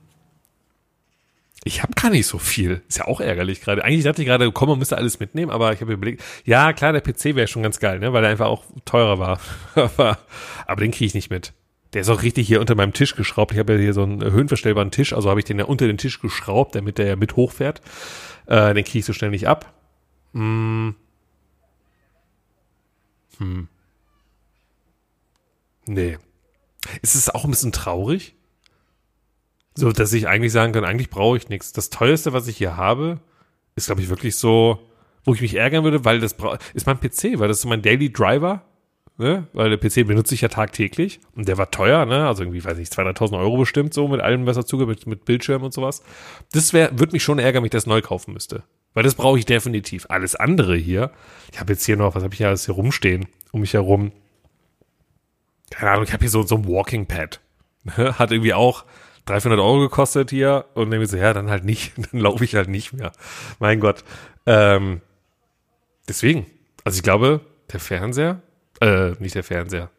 Ich habe gar nicht so viel. Ist ja auch ärgerlich gerade. Eigentlich dachte ich gerade, komm, man müsste alles mitnehmen, aber ich habe überlegt, ja, klar, der PC wäre schon ganz geil, ne, weil der einfach auch teurer war. aber, aber den kriege ich nicht mit. Der ist auch richtig hier unter meinem Tisch geschraubt. Ich habe ja hier so einen höhenverstellbaren Tisch, also habe ich den ja unter den Tisch geschraubt, damit der ja mit hochfährt. Äh, den kriege ich so schnell nicht ab. Hm. Hm. Nee. Ist es auch ein bisschen traurig? So, dass ich eigentlich sagen kann, eigentlich brauche ich nichts. Das teuerste, was ich hier habe, ist, glaube ich, wirklich so, wo ich mich ärgern würde, weil das ist mein PC, weil das ist so mein Daily Driver, ne? Weil der PC benutze ich ja tagtäglich und der war teuer, ne? Also irgendwie, weiß ich, 200.000 Euro bestimmt so mit allem, was dazu mit, mit Bildschirm und sowas. Das wäre, würde mich schon ärgern, wenn ich das neu kaufen müsste. Weil das brauche ich definitiv. Alles andere hier, ich habe jetzt hier noch, was habe ich hier alles hier rumstehen, um mich herum. Keine Ahnung, ich habe hier so, so ein Walking Pad. Hat irgendwie auch 300 Euro gekostet hier und dann so, ja, dann halt nicht, dann laufe ich halt nicht mehr. Mein Gott. Ähm, deswegen, also ich glaube, der Fernseher, äh, nicht der Fernseher,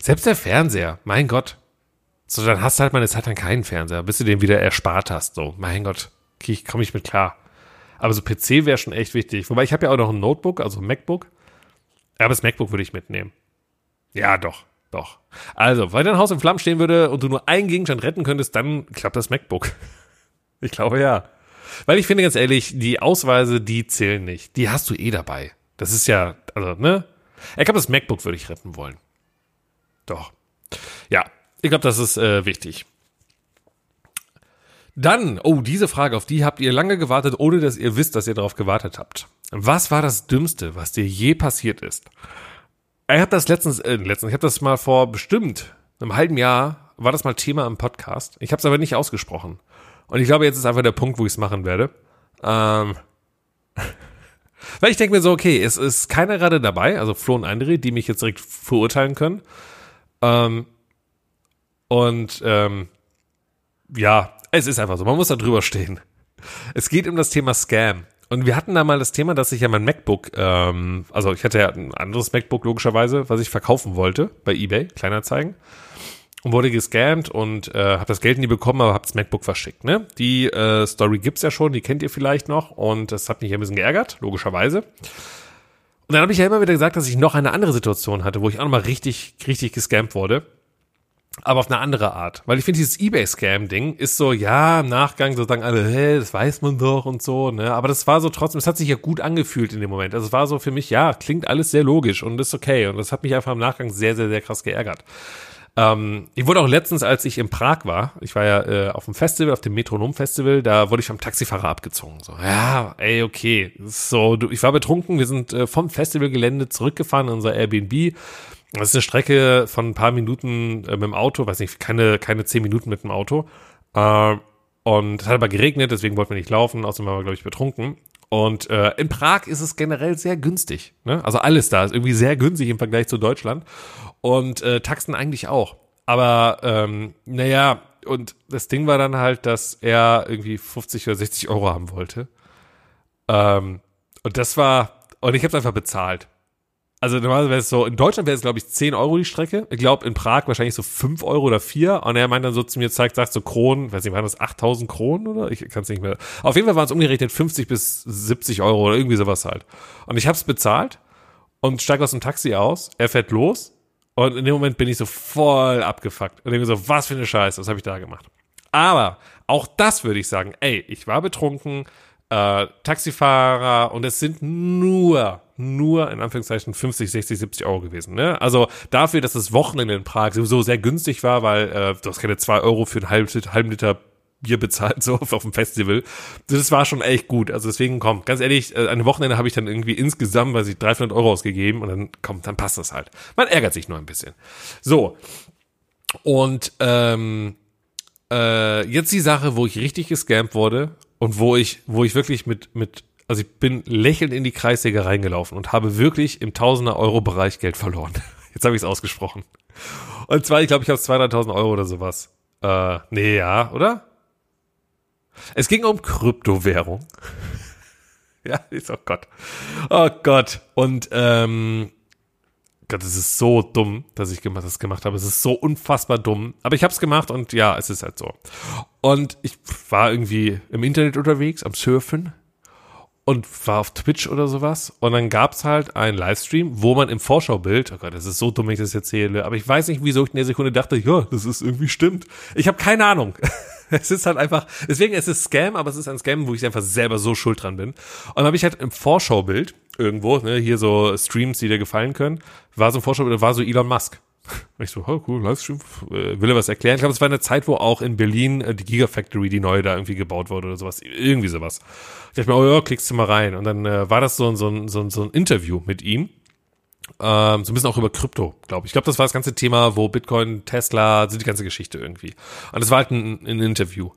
selbst der Fernseher, mein Gott. So, dann hast du halt mal eine Zeit lang keinen Fernseher, bis du den wieder erspart hast. So, mein Gott, komme ich mit klar. Aber so PC wäre schon echt wichtig. Wobei ich habe ja auch noch ein Notebook, also ein MacBook. Aber das MacBook würde ich mitnehmen. Ja, doch. Doch. Also, weil dein Haus in Flammen stehen würde und du nur einen Gegenstand retten könntest, dann klappt das MacBook. Ich glaube ja. Weil ich finde ganz ehrlich, die Ausweise, die zählen nicht. Die hast du eh dabei. Das ist ja, also, ne? Ich glaube, das MacBook würde ich retten wollen. Doch. Ja, ich glaube, das ist äh, wichtig. Dann, oh, diese Frage, auf die habt ihr lange gewartet, ohne dass ihr wisst, dass ihr darauf gewartet habt. Was war das Dümmste, was dir je passiert ist? Ich habe das letztens, äh, letztens, ich habe das mal vor bestimmt einem halben Jahr war das mal Thema im Podcast. Ich habe es aber nicht ausgesprochen. Und ich glaube, jetzt ist einfach der Punkt, wo ich es machen werde. Ähm, weil ich denke mir so, okay, es ist keiner gerade dabei, also Flo und André, die mich jetzt direkt verurteilen können. Ähm, und ähm, ja, es ist einfach so, man muss da drüber stehen. Es geht um das Thema Scam. Und wir hatten da mal das Thema, dass ich ja mein MacBook, ähm, also ich hatte ja ein anderes MacBook logischerweise, was ich verkaufen wollte bei eBay, Kleinanzeigen. Und wurde gescammt und äh, habe das Geld nie bekommen, aber habe das MacBook verschickt. Ne? Die äh, Story gibt's ja schon, die kennt ihr vielleicht noch. Und das hat mich ein bisschen geärgert, logischerweise. Und dann habe ich ja immer wieder gesagt, dass ich noch eine andere Situation hatte, wo ich auch nochmal richtig, richtig gescammt wurde aber auf eine andere Art. Weil ich finde, dieses Ebay-Scam-Ding ist so, ja, im Nachgang so sagen alle, hä, das weiß man doch und so, ne? Aber das war so trotzdem, es hat sich ja gut angefühlt in dem Moment. Also es war so für mich, ja, klingt alles sehr logisch und ist okay. Und das hat mich einfach im Nachgang sehr, sehr, sehr krass geärgert. Ähm, ich wurde auch letztens, als ich in Prag war, ich war ja äh, auf dem Festival, auf dem Metronom-Festival, da wurde ich vom Taxifahrer abgezogen. So, ja, ey, okay. So, du, ich war betrunken, wir sind äh, vom Festivalgelände zurückgefahren in unser Airbnb das ist eine Strecke von ein paar Minuten äh, mit dem Auto, weiß nicht, keine, keine zehn Minuten mit dem Auto. Äh, und es hat aber geregnet, deswegen wollten wir nicht laufen, außerdem waren wir, glaube ich, betrunken. Und äh, in Prag ist es generell sehr günstig. Ne? Also alles da ist irgendwie sehr günstig im Vergleich zu Deutschland. Und äh, Taxen eigentlich auch. Aber ähm, naja, und das Ding war dann halt, dass er irgendwie 50 oder 60 Euro haben wollte. Ähm, und das war, und ich habe es einfach bezahlt. Also normalerweise wäre es so, in Deutschland wäre es, glaube ich, 10 Euro die Strecke. Ich glaube, in Prag wahrscheinlich so 5 Euro oder 4. Und er meint dann so zu mir, zeigt, sagt so Kronen, weiß nicht, waren das 8000 Kronen oder? Ich kann es nicht mehr. Auf jeden Fall waren es umgerechnet 50 bis 70 Euro oder irgendwie sowas halt. Und ich habe es bezahlt und steige aus dem Taxi aus. Er fährt los. Und in dem Moment bin ich so voll abgefuckt. Und denke so, was für eine Scheiße, was habe ich da gemacht? Aber auch das würde ich sagen, ey, ich war betrunken, äh, Taxifahrer und es sind nur, nur in Anführungszeichen 50, 60, 70 Euro gewesen. Ne? Also dafür, dass das Wochenende in Prag sowieso sehr günstig war, weil äh, du hast keine zwei Euro für einen halben, halben Liter Bier bezahlt, so auf dem Festival. Das war schon echt gut. Also deswegen, komm, ganz ehrlich, äh, ein Wochenende habe ich dann irgendwie insgesamt, weiß ich, 300 Euro ausgegeben und dann, komm, dann passt das halt. Man ärgert sich nur ein bisschen. So. Und ähm, äh, jetzt die Sache, wo ich richtig gescampt wurde und wo ich, wo ich wirklich mit, mit, also ich bin lächelnd in die Kreissäge reingelaufen und habe wirklich im Tausender-Euro-Bereich Geld verloren. Jetzt habe ich es ausgesprochen. Und zwar, ich glaube, ich habe 200.000 Euro oder sowas. Äh, nee, ja, oder? Es ging um Kryptowährung. ja, ist, oh Gott. Oh Gott. Und, ähm, Gott, es ist so dumm, dass ich das gemacht habe. Es ist so unfassbar dumm. Aber ich habe es gemacht und ja, es ist halt so. Und ich war irgendwie im Internet unterwegs, am Surfen und war auf Twitch oder sowas. Und dann gab's halt einen Livestream, wo man im Vorschaubild, oh Gott, das ist so dumm, wenn ich das erzähle, aber ich weiß nicht, wieso ich in der Sekunde dachte, ja, das ist irgendwie stimmt. Ich habe keine Ahnung. Es ist halt einfach, deswegen es ist Scam, aber es ist ein Scam, wo ich einfach selber so schuld dran bin. Und dann habe ich halt im Vorschaubild irgendwo, ne, hier so Streams, die dir gefallen können, war so ein Vorschaubild, war so Elon Musk. Und ich so, oh cool, Livestream, äh, will er was erklären? Ich glaube, es war eine Zeit, wo auch in Berlin äh, die Gigafactory, die neue da irgendwie gebaut wurde oder sowas, irgendwie sowas. Ich dachte mir, oh ja, klickst du mal rein. Und dann äh, war das so, so, so, so ein Interview mit ihm. Ähm, so ein bisschen auch über Krypto, glaube ich. Ich glaube, das war das ganze Thema, wo Bitcoin, Tesla, so die ganze Geschichte irgendwie. Und das war halt ein, ein Interview.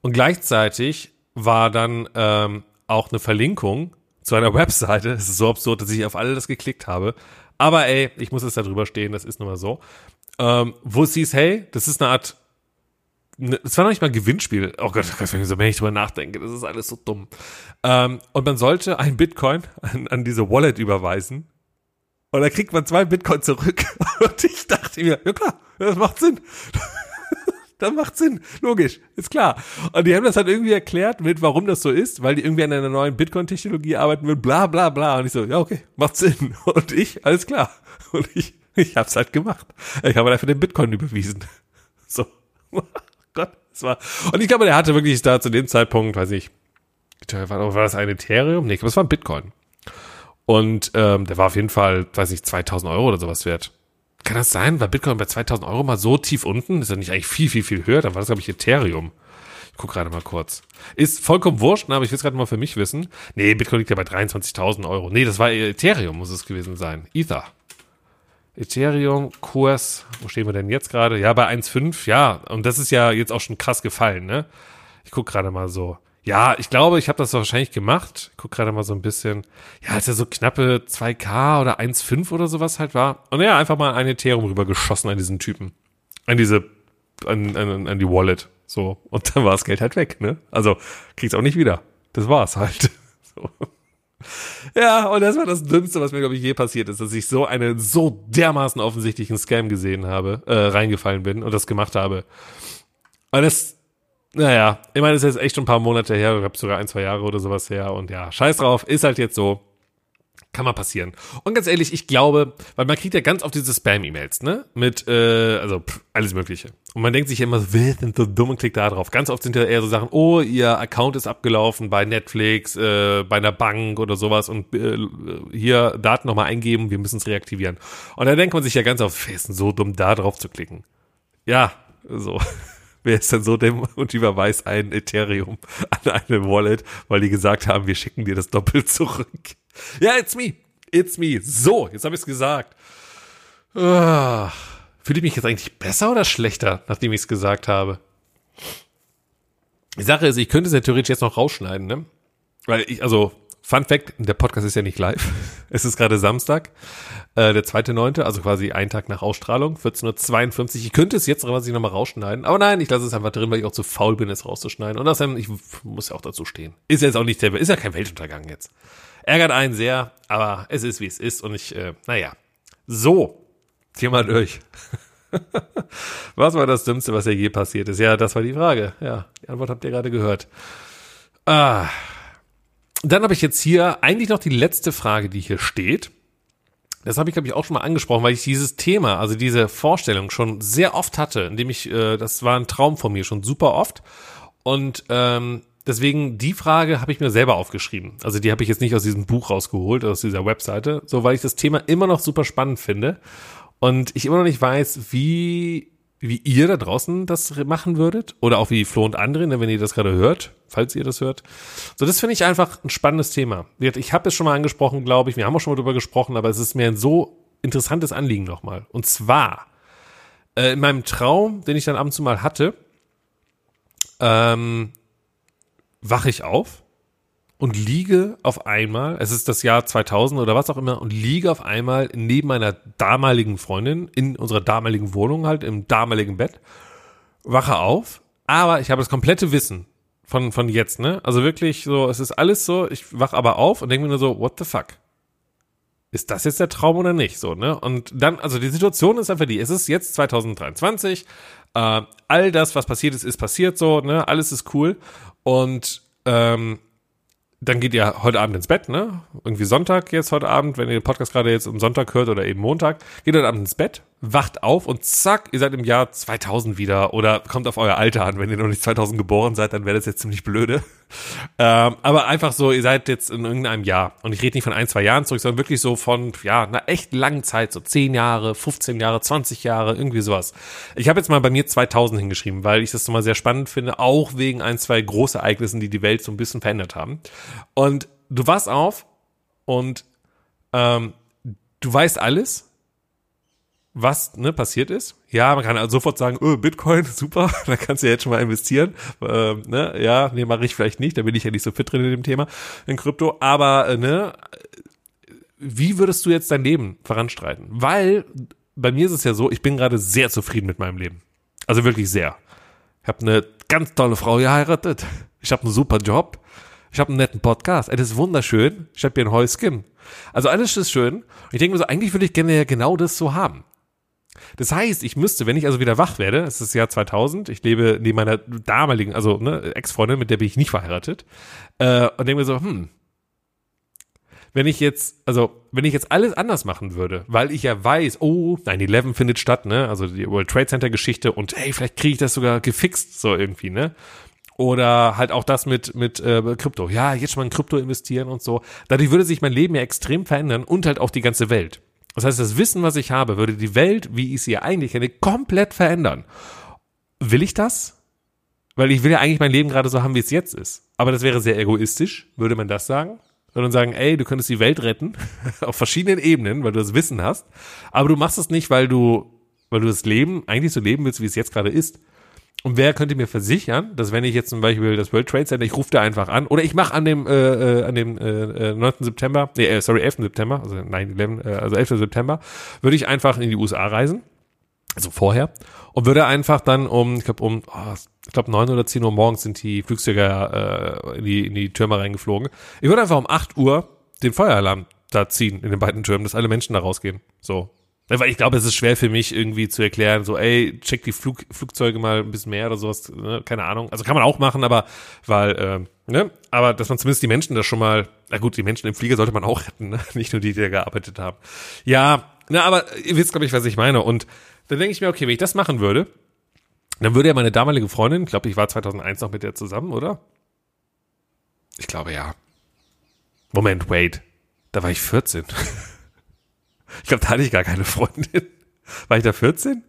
Und gleichzeitig war dann ähm, auch eine Verlinkung zu einer Webseite. Es ist so absurd, dass ich auf alles geklickt habe. Aber ey, ich muss jetzt da drüber stehen, das ist nun mal so. Ähm, wo es hieß, hey, das ist eine Art, ne, es war noch nicht mal ein Gewinnspiel. Oh Gott, wenn ich drüber nachdenke, das ist alles so dumm. Ähm, und man sollte ein Bitcoin an, an diese Wallet überweisen. Und da kriegt man zwei Bitcoin zurück. Und ich dachte mir, ja klar, das macht Sinn das macht Sinn. Logisch, ist klar. Und die haben das halt irgendwie erklärt mit, warum das so ist, weil die irgendwie an einer neuen Bitcoin-Technologie arbeiten will, bla bla bla. Und ich so, ja, okay, macht Sinn. Und ich, alles klar. Und ich, ich hab's halt gemacht. Ich habe einfach den Bitcoin überwiesen. So. Gott, das war. Und ich glaube, der hatte wirklich da zu dem Zeitpunkt, weiß ich, war, das ein Ethereum? Nee, das war ein Bitcoin. Und ähm, der war auf jeden Fall, weiß ich, 2000 Euro oder sowas wert. Kann das sein? War Bitcoin bei 2000 Euro mal so tief unten? Ist ja nicht eigentlich viel, viel, viel höher? Dann war das, glaube ich, Ethereum. Ich guck gerade mal kurz. Ist vollkommen wurscht, ne, aber ich will es gerade mal für mich wissen. Nee, Bitcoin liegt ja bei 23.000 Euro. Nee, das war Ethereum, muss es gewesen sein. Ether. Ethereum, Kurs, wo stehen wir denn jetzt gerade? Ja, bei 1,5, ja. Und das ist ja jetzt auch schon krass gefallen, ne? Ich guck gerade mal so. Ja, ich glaube, ich habe das wahrscheinlich gemacht. Ich guck gerade mal so ein bisschen. Ja, als er so knappe 2K oder 1,5 oder sowas halt war. Und ja, einfach mal ein Ethereum rübergeschossen an diesen Typen. An diese, an, an, an die Wallet. So. Und dann war das Geld halt weg, ne? Also, kriegt's auch nicht wieder. Das war's halt. So. Ja, und das war das Dümmste, was mir, glaube ich, je passiert ist, dass ich so einen so dermaßen offensichtlichen Scam gesehen habe, äh, reingefallen bin und das gemacht habe. Und das, naja, ich meine, es ist jetzt echt schon ein paar Monate her, ich habe sogar ein, zwei Jahre oder sowas her und ja, scheiß drauf, ist halt jetzt so. Kann mal passieren. Und ganz ehrlich, ich glaube, weil man kriegt ja ganz oft diese Spam-E-Mails, ne? Mit, äh, also pff, alles Mögliche. Und man denkt sich ja immer, wer sind so dumm und klickt da drauf. Ganz oft sind ja eher so Sachen, oh, ihr Account ist abgelaufen bei Netflix, äh, bei einer Bank oder sowas und äh, hier Daten nochmal eingeben, wir müssen es reaktivieren. Und da denkt man sich ja ganz oft, ist denn so dumm, da drauf zu klicken? Ja, so. wer ist denn so dem und überweist ein Ethereum an eine Wallet, weil die gesagt haben, wir schicken dir das doppelt zurück. Ja, it's me. It's me. So, jetzt habe ich es gesagt. Uh, Fühle ich mich jetzt eigentlich besser oder schlechter, nachdem ich es gesagt habe? Die Sache ist, ich könnte es ja theoretisch jetzt noch rausschneiden, ne? Weil ich, also, Fun Fact, der Podcast ist ja nicht live. Es ist gerade Samstag, äh, der zweite neunte, also quasi ein Tag nach Ausstrahlung, 14.52 Uhr. Ich könnte es jetzt quasi nochmal rausschneiden, aber nein, ich lasse es einfach drin, weil ich auch zu faul bin, es rauszuschneiden. Und außerdem, ich muss ja auch dazu stehen. Ist jetzt auch nicht der, ist ja kein Weltuntergang jetzt. Ärgert einen sehr, aber es ist, wie es ist. Und ich, äh, naja. So, mal durch. was war das Dümmste, was ja je passiert ist? Ja, das war die Frage. Ja, die Antwort habt ihr gerade gehört. Ah, dann habe ich jetzt hier eigentlich noch die letzte Frage, die hier steht. Das habe ich, glaube ich, auch schon mal angesprochen, weil ich dieses Thema, also diese Vorstellung schon sehr oft hatte, indem ich, äh, das war ein Traum von mir schon super oft. Und ähm, deswegen die Frage habe ich mir selber aufgeschrieben. Also die habe ich jetzt nicht aus diesem Buch rausgeholt, aus dieser Webseite, so weil ich das Thema immer noch super spannend finde. Und ich immer noch nicht weiß, wie wie ihr da draußen das machen würdet oder auch wie Flo und andere, ne, wenn ihr das gerade hört, falls ihr das hört. So, das finde ich einfach ein spannendes Thema. Ich habe es schon mal angesprochen, glaube ich, wir haben auch schon mal drüber gesprochen, aber es ist mir ein so interessantes Anliegen nochmal. Und zwar äh, in meinem Traum, den ich dann ab und zu mal hatte, ähm, wache ich auf und liege auf einmal, es ist das Jahr 2000 oder was auch immer, und liege auf einmal neben meiner damaligen Freundin in unserer damaligen Wohnung halt im damaligen Bett, wache auf, aber ich habe das komplette Wissen von, von jetzt, ne? Also wirklich so, es ist alles so, ich wache aber auf und denke mir nur so, what the fuck? ist das jetzt der Traum oder nicht? So, ne? Und dann, also die Situation ist einfach die, es ist jetzt 2023, äh, all das, was passiert ist, ist passiert so, ne? Alles ist cool. Und ähm, dann geht ihr heute Abend ins Bett, ne? Irgendwie Sonntag jetzt heute Abend, wenn ihr den Podcast gerade jetzt am Sonntag hört oder eben Montag, geht heute Abend ins Bett, wacht auf und zack, ihr seid im Jahr 2000 wieder oder kommt auf euer Alter an. Wenn ihr noch nicht 2000 geboren seid, dann wäre das jetzt ziemlich blöde. Ähm, aber einfach so, ihr seid jetzt in irgendeinem Jahr und ich rede nicht von ein, zwei Jahren zurück, sondern wirklich so von, ja, einer echt langen Zeit, so 10 Jahre, 15 Jahre, 20 Jahre, irgendwie sowas. Ich habe jetzt mal bei mir 2000 hingeschrieben, weil ich das mal sehr spannend finde, auch wegen ein, zwei Großereignissen, die die Welt so ein bisschen verändert haben. Und du warst auf und ähm, du weißt alles, was ne, passiert ist. Ja, man kann also sofort sagen, oh, Bitcoin, super, da kannst du ja jetzt schon mal investieren. Ähm, ne, ja, nee, mache ich vielleicht nicht, da bin ich ja nicht so fit drin in dem Thema, in Krypto. Aber äh, ne, wie würdest du jetzt dein Leben voranstreiten? Weil bei mir ist es ja so, ich bin gerade sehr zufrieden mit meinem Leben. Also wirklich sehr. Ich habe eine ganz tolle Frau geheiratet. Ich habe einen super Job. Ich habe einen netten Podcast. Es ist wunderschön. Ich habe hier ein Häuschen. Also alles ist schön. Und ich denke mir so, eigentlich würde ich gerne ja genau das so haben. Das heißt, ich müsste, wenn ich also wieder wach werde, es ist das Jahr 2000, ich lebe neben meiner damaligen, also ne, Ex-Freundin, mit der bin ich nicht verheiratet, äh, und denke mir so, hm, wenn ich jetzt, also wenn ich jetzt alles anders machen würde, weil ich ja weiß, oh, 9-11 findet statt, ne, also die World Trade Center Geschichte und hey, vielleicht kriege ich das sogar gefixt, so irgendwie, ne, oder halt auch das mit mit äh, Krypto. Ja, jetzt schon mal in Krypto investieren und so. Dadurch würde sich mein Leben ja extrem verändern und halt auch die ganze Welt. Das heißt, das Wissen, was ich habe, würde die Welt, wie ich sie eigentlich kenne, komplett verändern. Will ich das? Weil ich will ja eigentlich mein Leben gerade so haben, wie es jetzt ist. Aber das wäre sehr egoistisch, würde man das sagen? Sondern sagen, ey, du könntest die Welt retten, auf verschiedenen Ebenen, weil du das Wissen hast. Aber du machst es nicht, weil du, weil du das Leben eigentlich so leben willst, wie es jetzt gerade ist. Und wer könnte mir versichern, dass wenn ich jetzt zum Beispiel das World Trade Center, ich rufe da einfach an, oder ich mache an dem, äh, äh an dem äh, 9. Äh, September, nee, äh, sorry, 11. September, also 9, 11, äh, also 11. September, würde ich einfach in die USA reisen, also vorher, und würde einfach dann um, ich glaube um, oh, ich glaube neun oder zehn Uhr morgens sind die Flugzeuge äh, in, die, in die Türme reingeflogen. Ich würde einfach um acht Uhr den Feueralarm da ziehen in den beiden Türmen, dass alle Menschen da rausgehen. So, weil ich glaube, es ist schwer für mich irgendwie zu erklären, so, ey, check die Flug, Flugzeuge mal ein bisschen mehr oder sowas, ne? keine Ahnung. Also kann man auch machen, aber weil, äh, ne, aber dass man zumindest die Menschen da schon mal, na gut, die Menschen im Flieger sollte man auch retten, ne? nicht nur die, die da gearbeitet haben. Ja, na, aber ihr wisst, glaube ich, was ich meine. Und dann denke ich mir, okay, wenn ich das machen würde, dann würde ja meine damalige Freundin, glaube, ich war 2001 noch mit der zusammen, oder? Ich glaube, ja. Moment, wait. Da war ich 14. Ich glaube, da hatte ich gar keine Freundin. War ich da 14?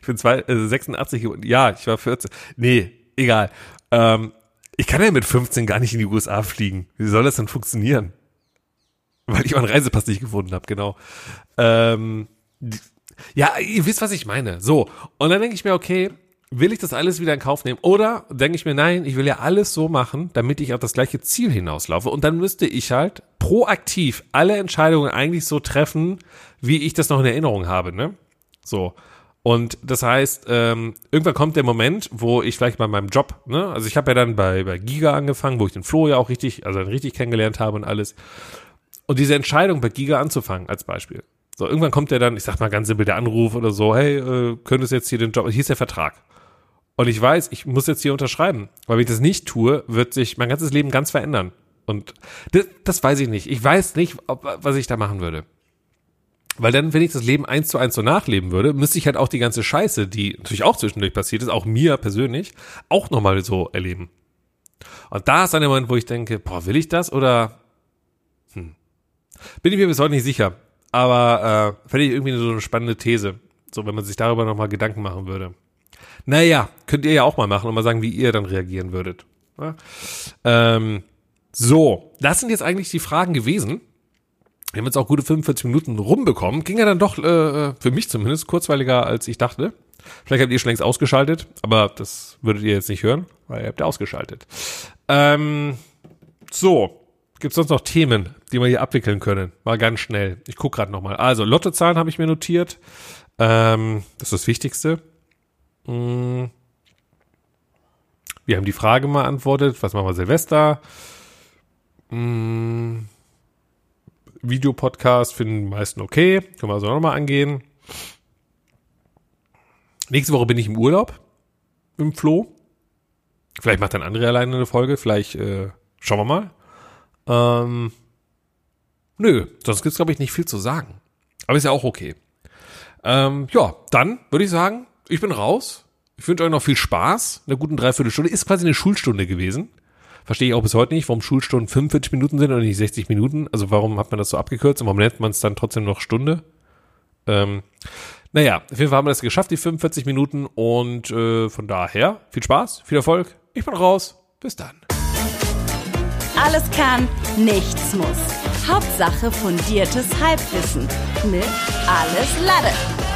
Ich bin zwei, äh, 86 Ja, ich war 14. Nee, egal. Ähm, ich kann ja mit 15 gar nicht in die USA fliegen. Wie soll das denn funktionieren? Weil ich meinen Reisepass nicht gefunden habe, genau. Ähm, ja, ihr wisst, was ich meine. So. Und dann denke ich mir, okay, will ich das alles wieder in Kauf nehmen? Oder denke ich mir, nein, ich will ja alles so machen, damit ich auf das gleiche Ziel hinauslaufe. Und dann müsste ich halt proaktiv alle Entscheidungen eigentlich so treffen, wie ich das noch in Erinnerung habe, ne? So. Und das heißt, ähm, irgendwann kommt der Moment, wo ich vielleicht bei meinem Job, ne, also ich habe ja dann bei, bei Giga angefangen, wo ich den Flo ja auch richtig, also richtig kennengelernt habe und alles. Und diese Entscheidung bei Giga anzufangen, als Beispiel. So, irgendwann kommt der dann, ich sag mal ganz simpel, der Anruf oder so, hey, äh, könntest jetzt hier den Job, hier ist der Vertrag. Und ich weiß, ich muss jetzt hier unterschreiben. Weil wenn ich das nicht tue, wird sich mein ganzes Leben ganz verändern. Und das, das weiß ich nicht. Ich weiß nicht, ob, was ich da machen würde. Weil dann, wenn ich das Leben eins zu eins so nachleben würde, müsste ich halt auch die ganze Scheiße, die natürlich auch zwischendurch passiert ist, auch mir persönlich, auch nochmal so erleben. Und da ist dann der Moment, wo ich denke, boah, will ich das oder hm. bin ich mir bis heute nicht sicher. Aber äh, fände ich irgendwie so eine spannende These. So, wenn man sich darüber nochmal Gedanken machen würde. Naja, könnt ihr ja auch mal machen und mal sagen, wie ihr dann reagieren würdet. Ja? Ähm, so, das sind jetzt eigentlich die Fragen gewesen. Wir haben jetzt auch gute 45 Minuten rumbekommen. Ging ja dann doch, äh, für mich zumindest, kurzweiliger, als ich dachte. Vielleicht habt ihr schon längst ausgeschaltet, aber das würdet ihr jetzt nicht hören, weil ihr habt ja ausgeschaltet. Ähm, so, gibt es sonst noch Themen, die wir hier abwickeln können? Mal ganz schnell. Ich gucke gerade nochmal. Also, Lottozahlen habe ich mir notiert. Ähm, das ist das Wichtigste. Hm. Wir haben die Frage mal antwortet, was machen wir Silvester? Hm. Videopodcast finden die meisten okay. Können wir also nochmal angehen. Nächste Woche bin ich im Urlaub. Im Flo. Vielleicht macht dann André alleine eine Folge. Vielleicht äh, schauen wir mal. Ähm, nö, sonst gibt's glaube ich nicht viel zu sagen. Aber ist ja auch okay. Ähm, ja, dann würde ich sagen, ich bin raus. Ich wünsche euch noch viel Spaß. Eine guten Dreiviertelstunde. Ist quasi eine Schulstunde gewesen. Verstehe ich auch bis heute nicht, warum Schulstunden 45 Minuten sind und nicht 60 Minuten. Also warum hat man das so abgekürzt und warum nennt man es dann trotzdem noch Stunde? Ähm, naja, auf jeden Fall haben wir das geschafft, die 45 Minuten. Und äh, von daher viel Spaß, viel Erfolg. Ich bin raus. Bis dann. Alles kann, nichts muss. Hauptsache fundiertes Halbwissen mit Alles Lade.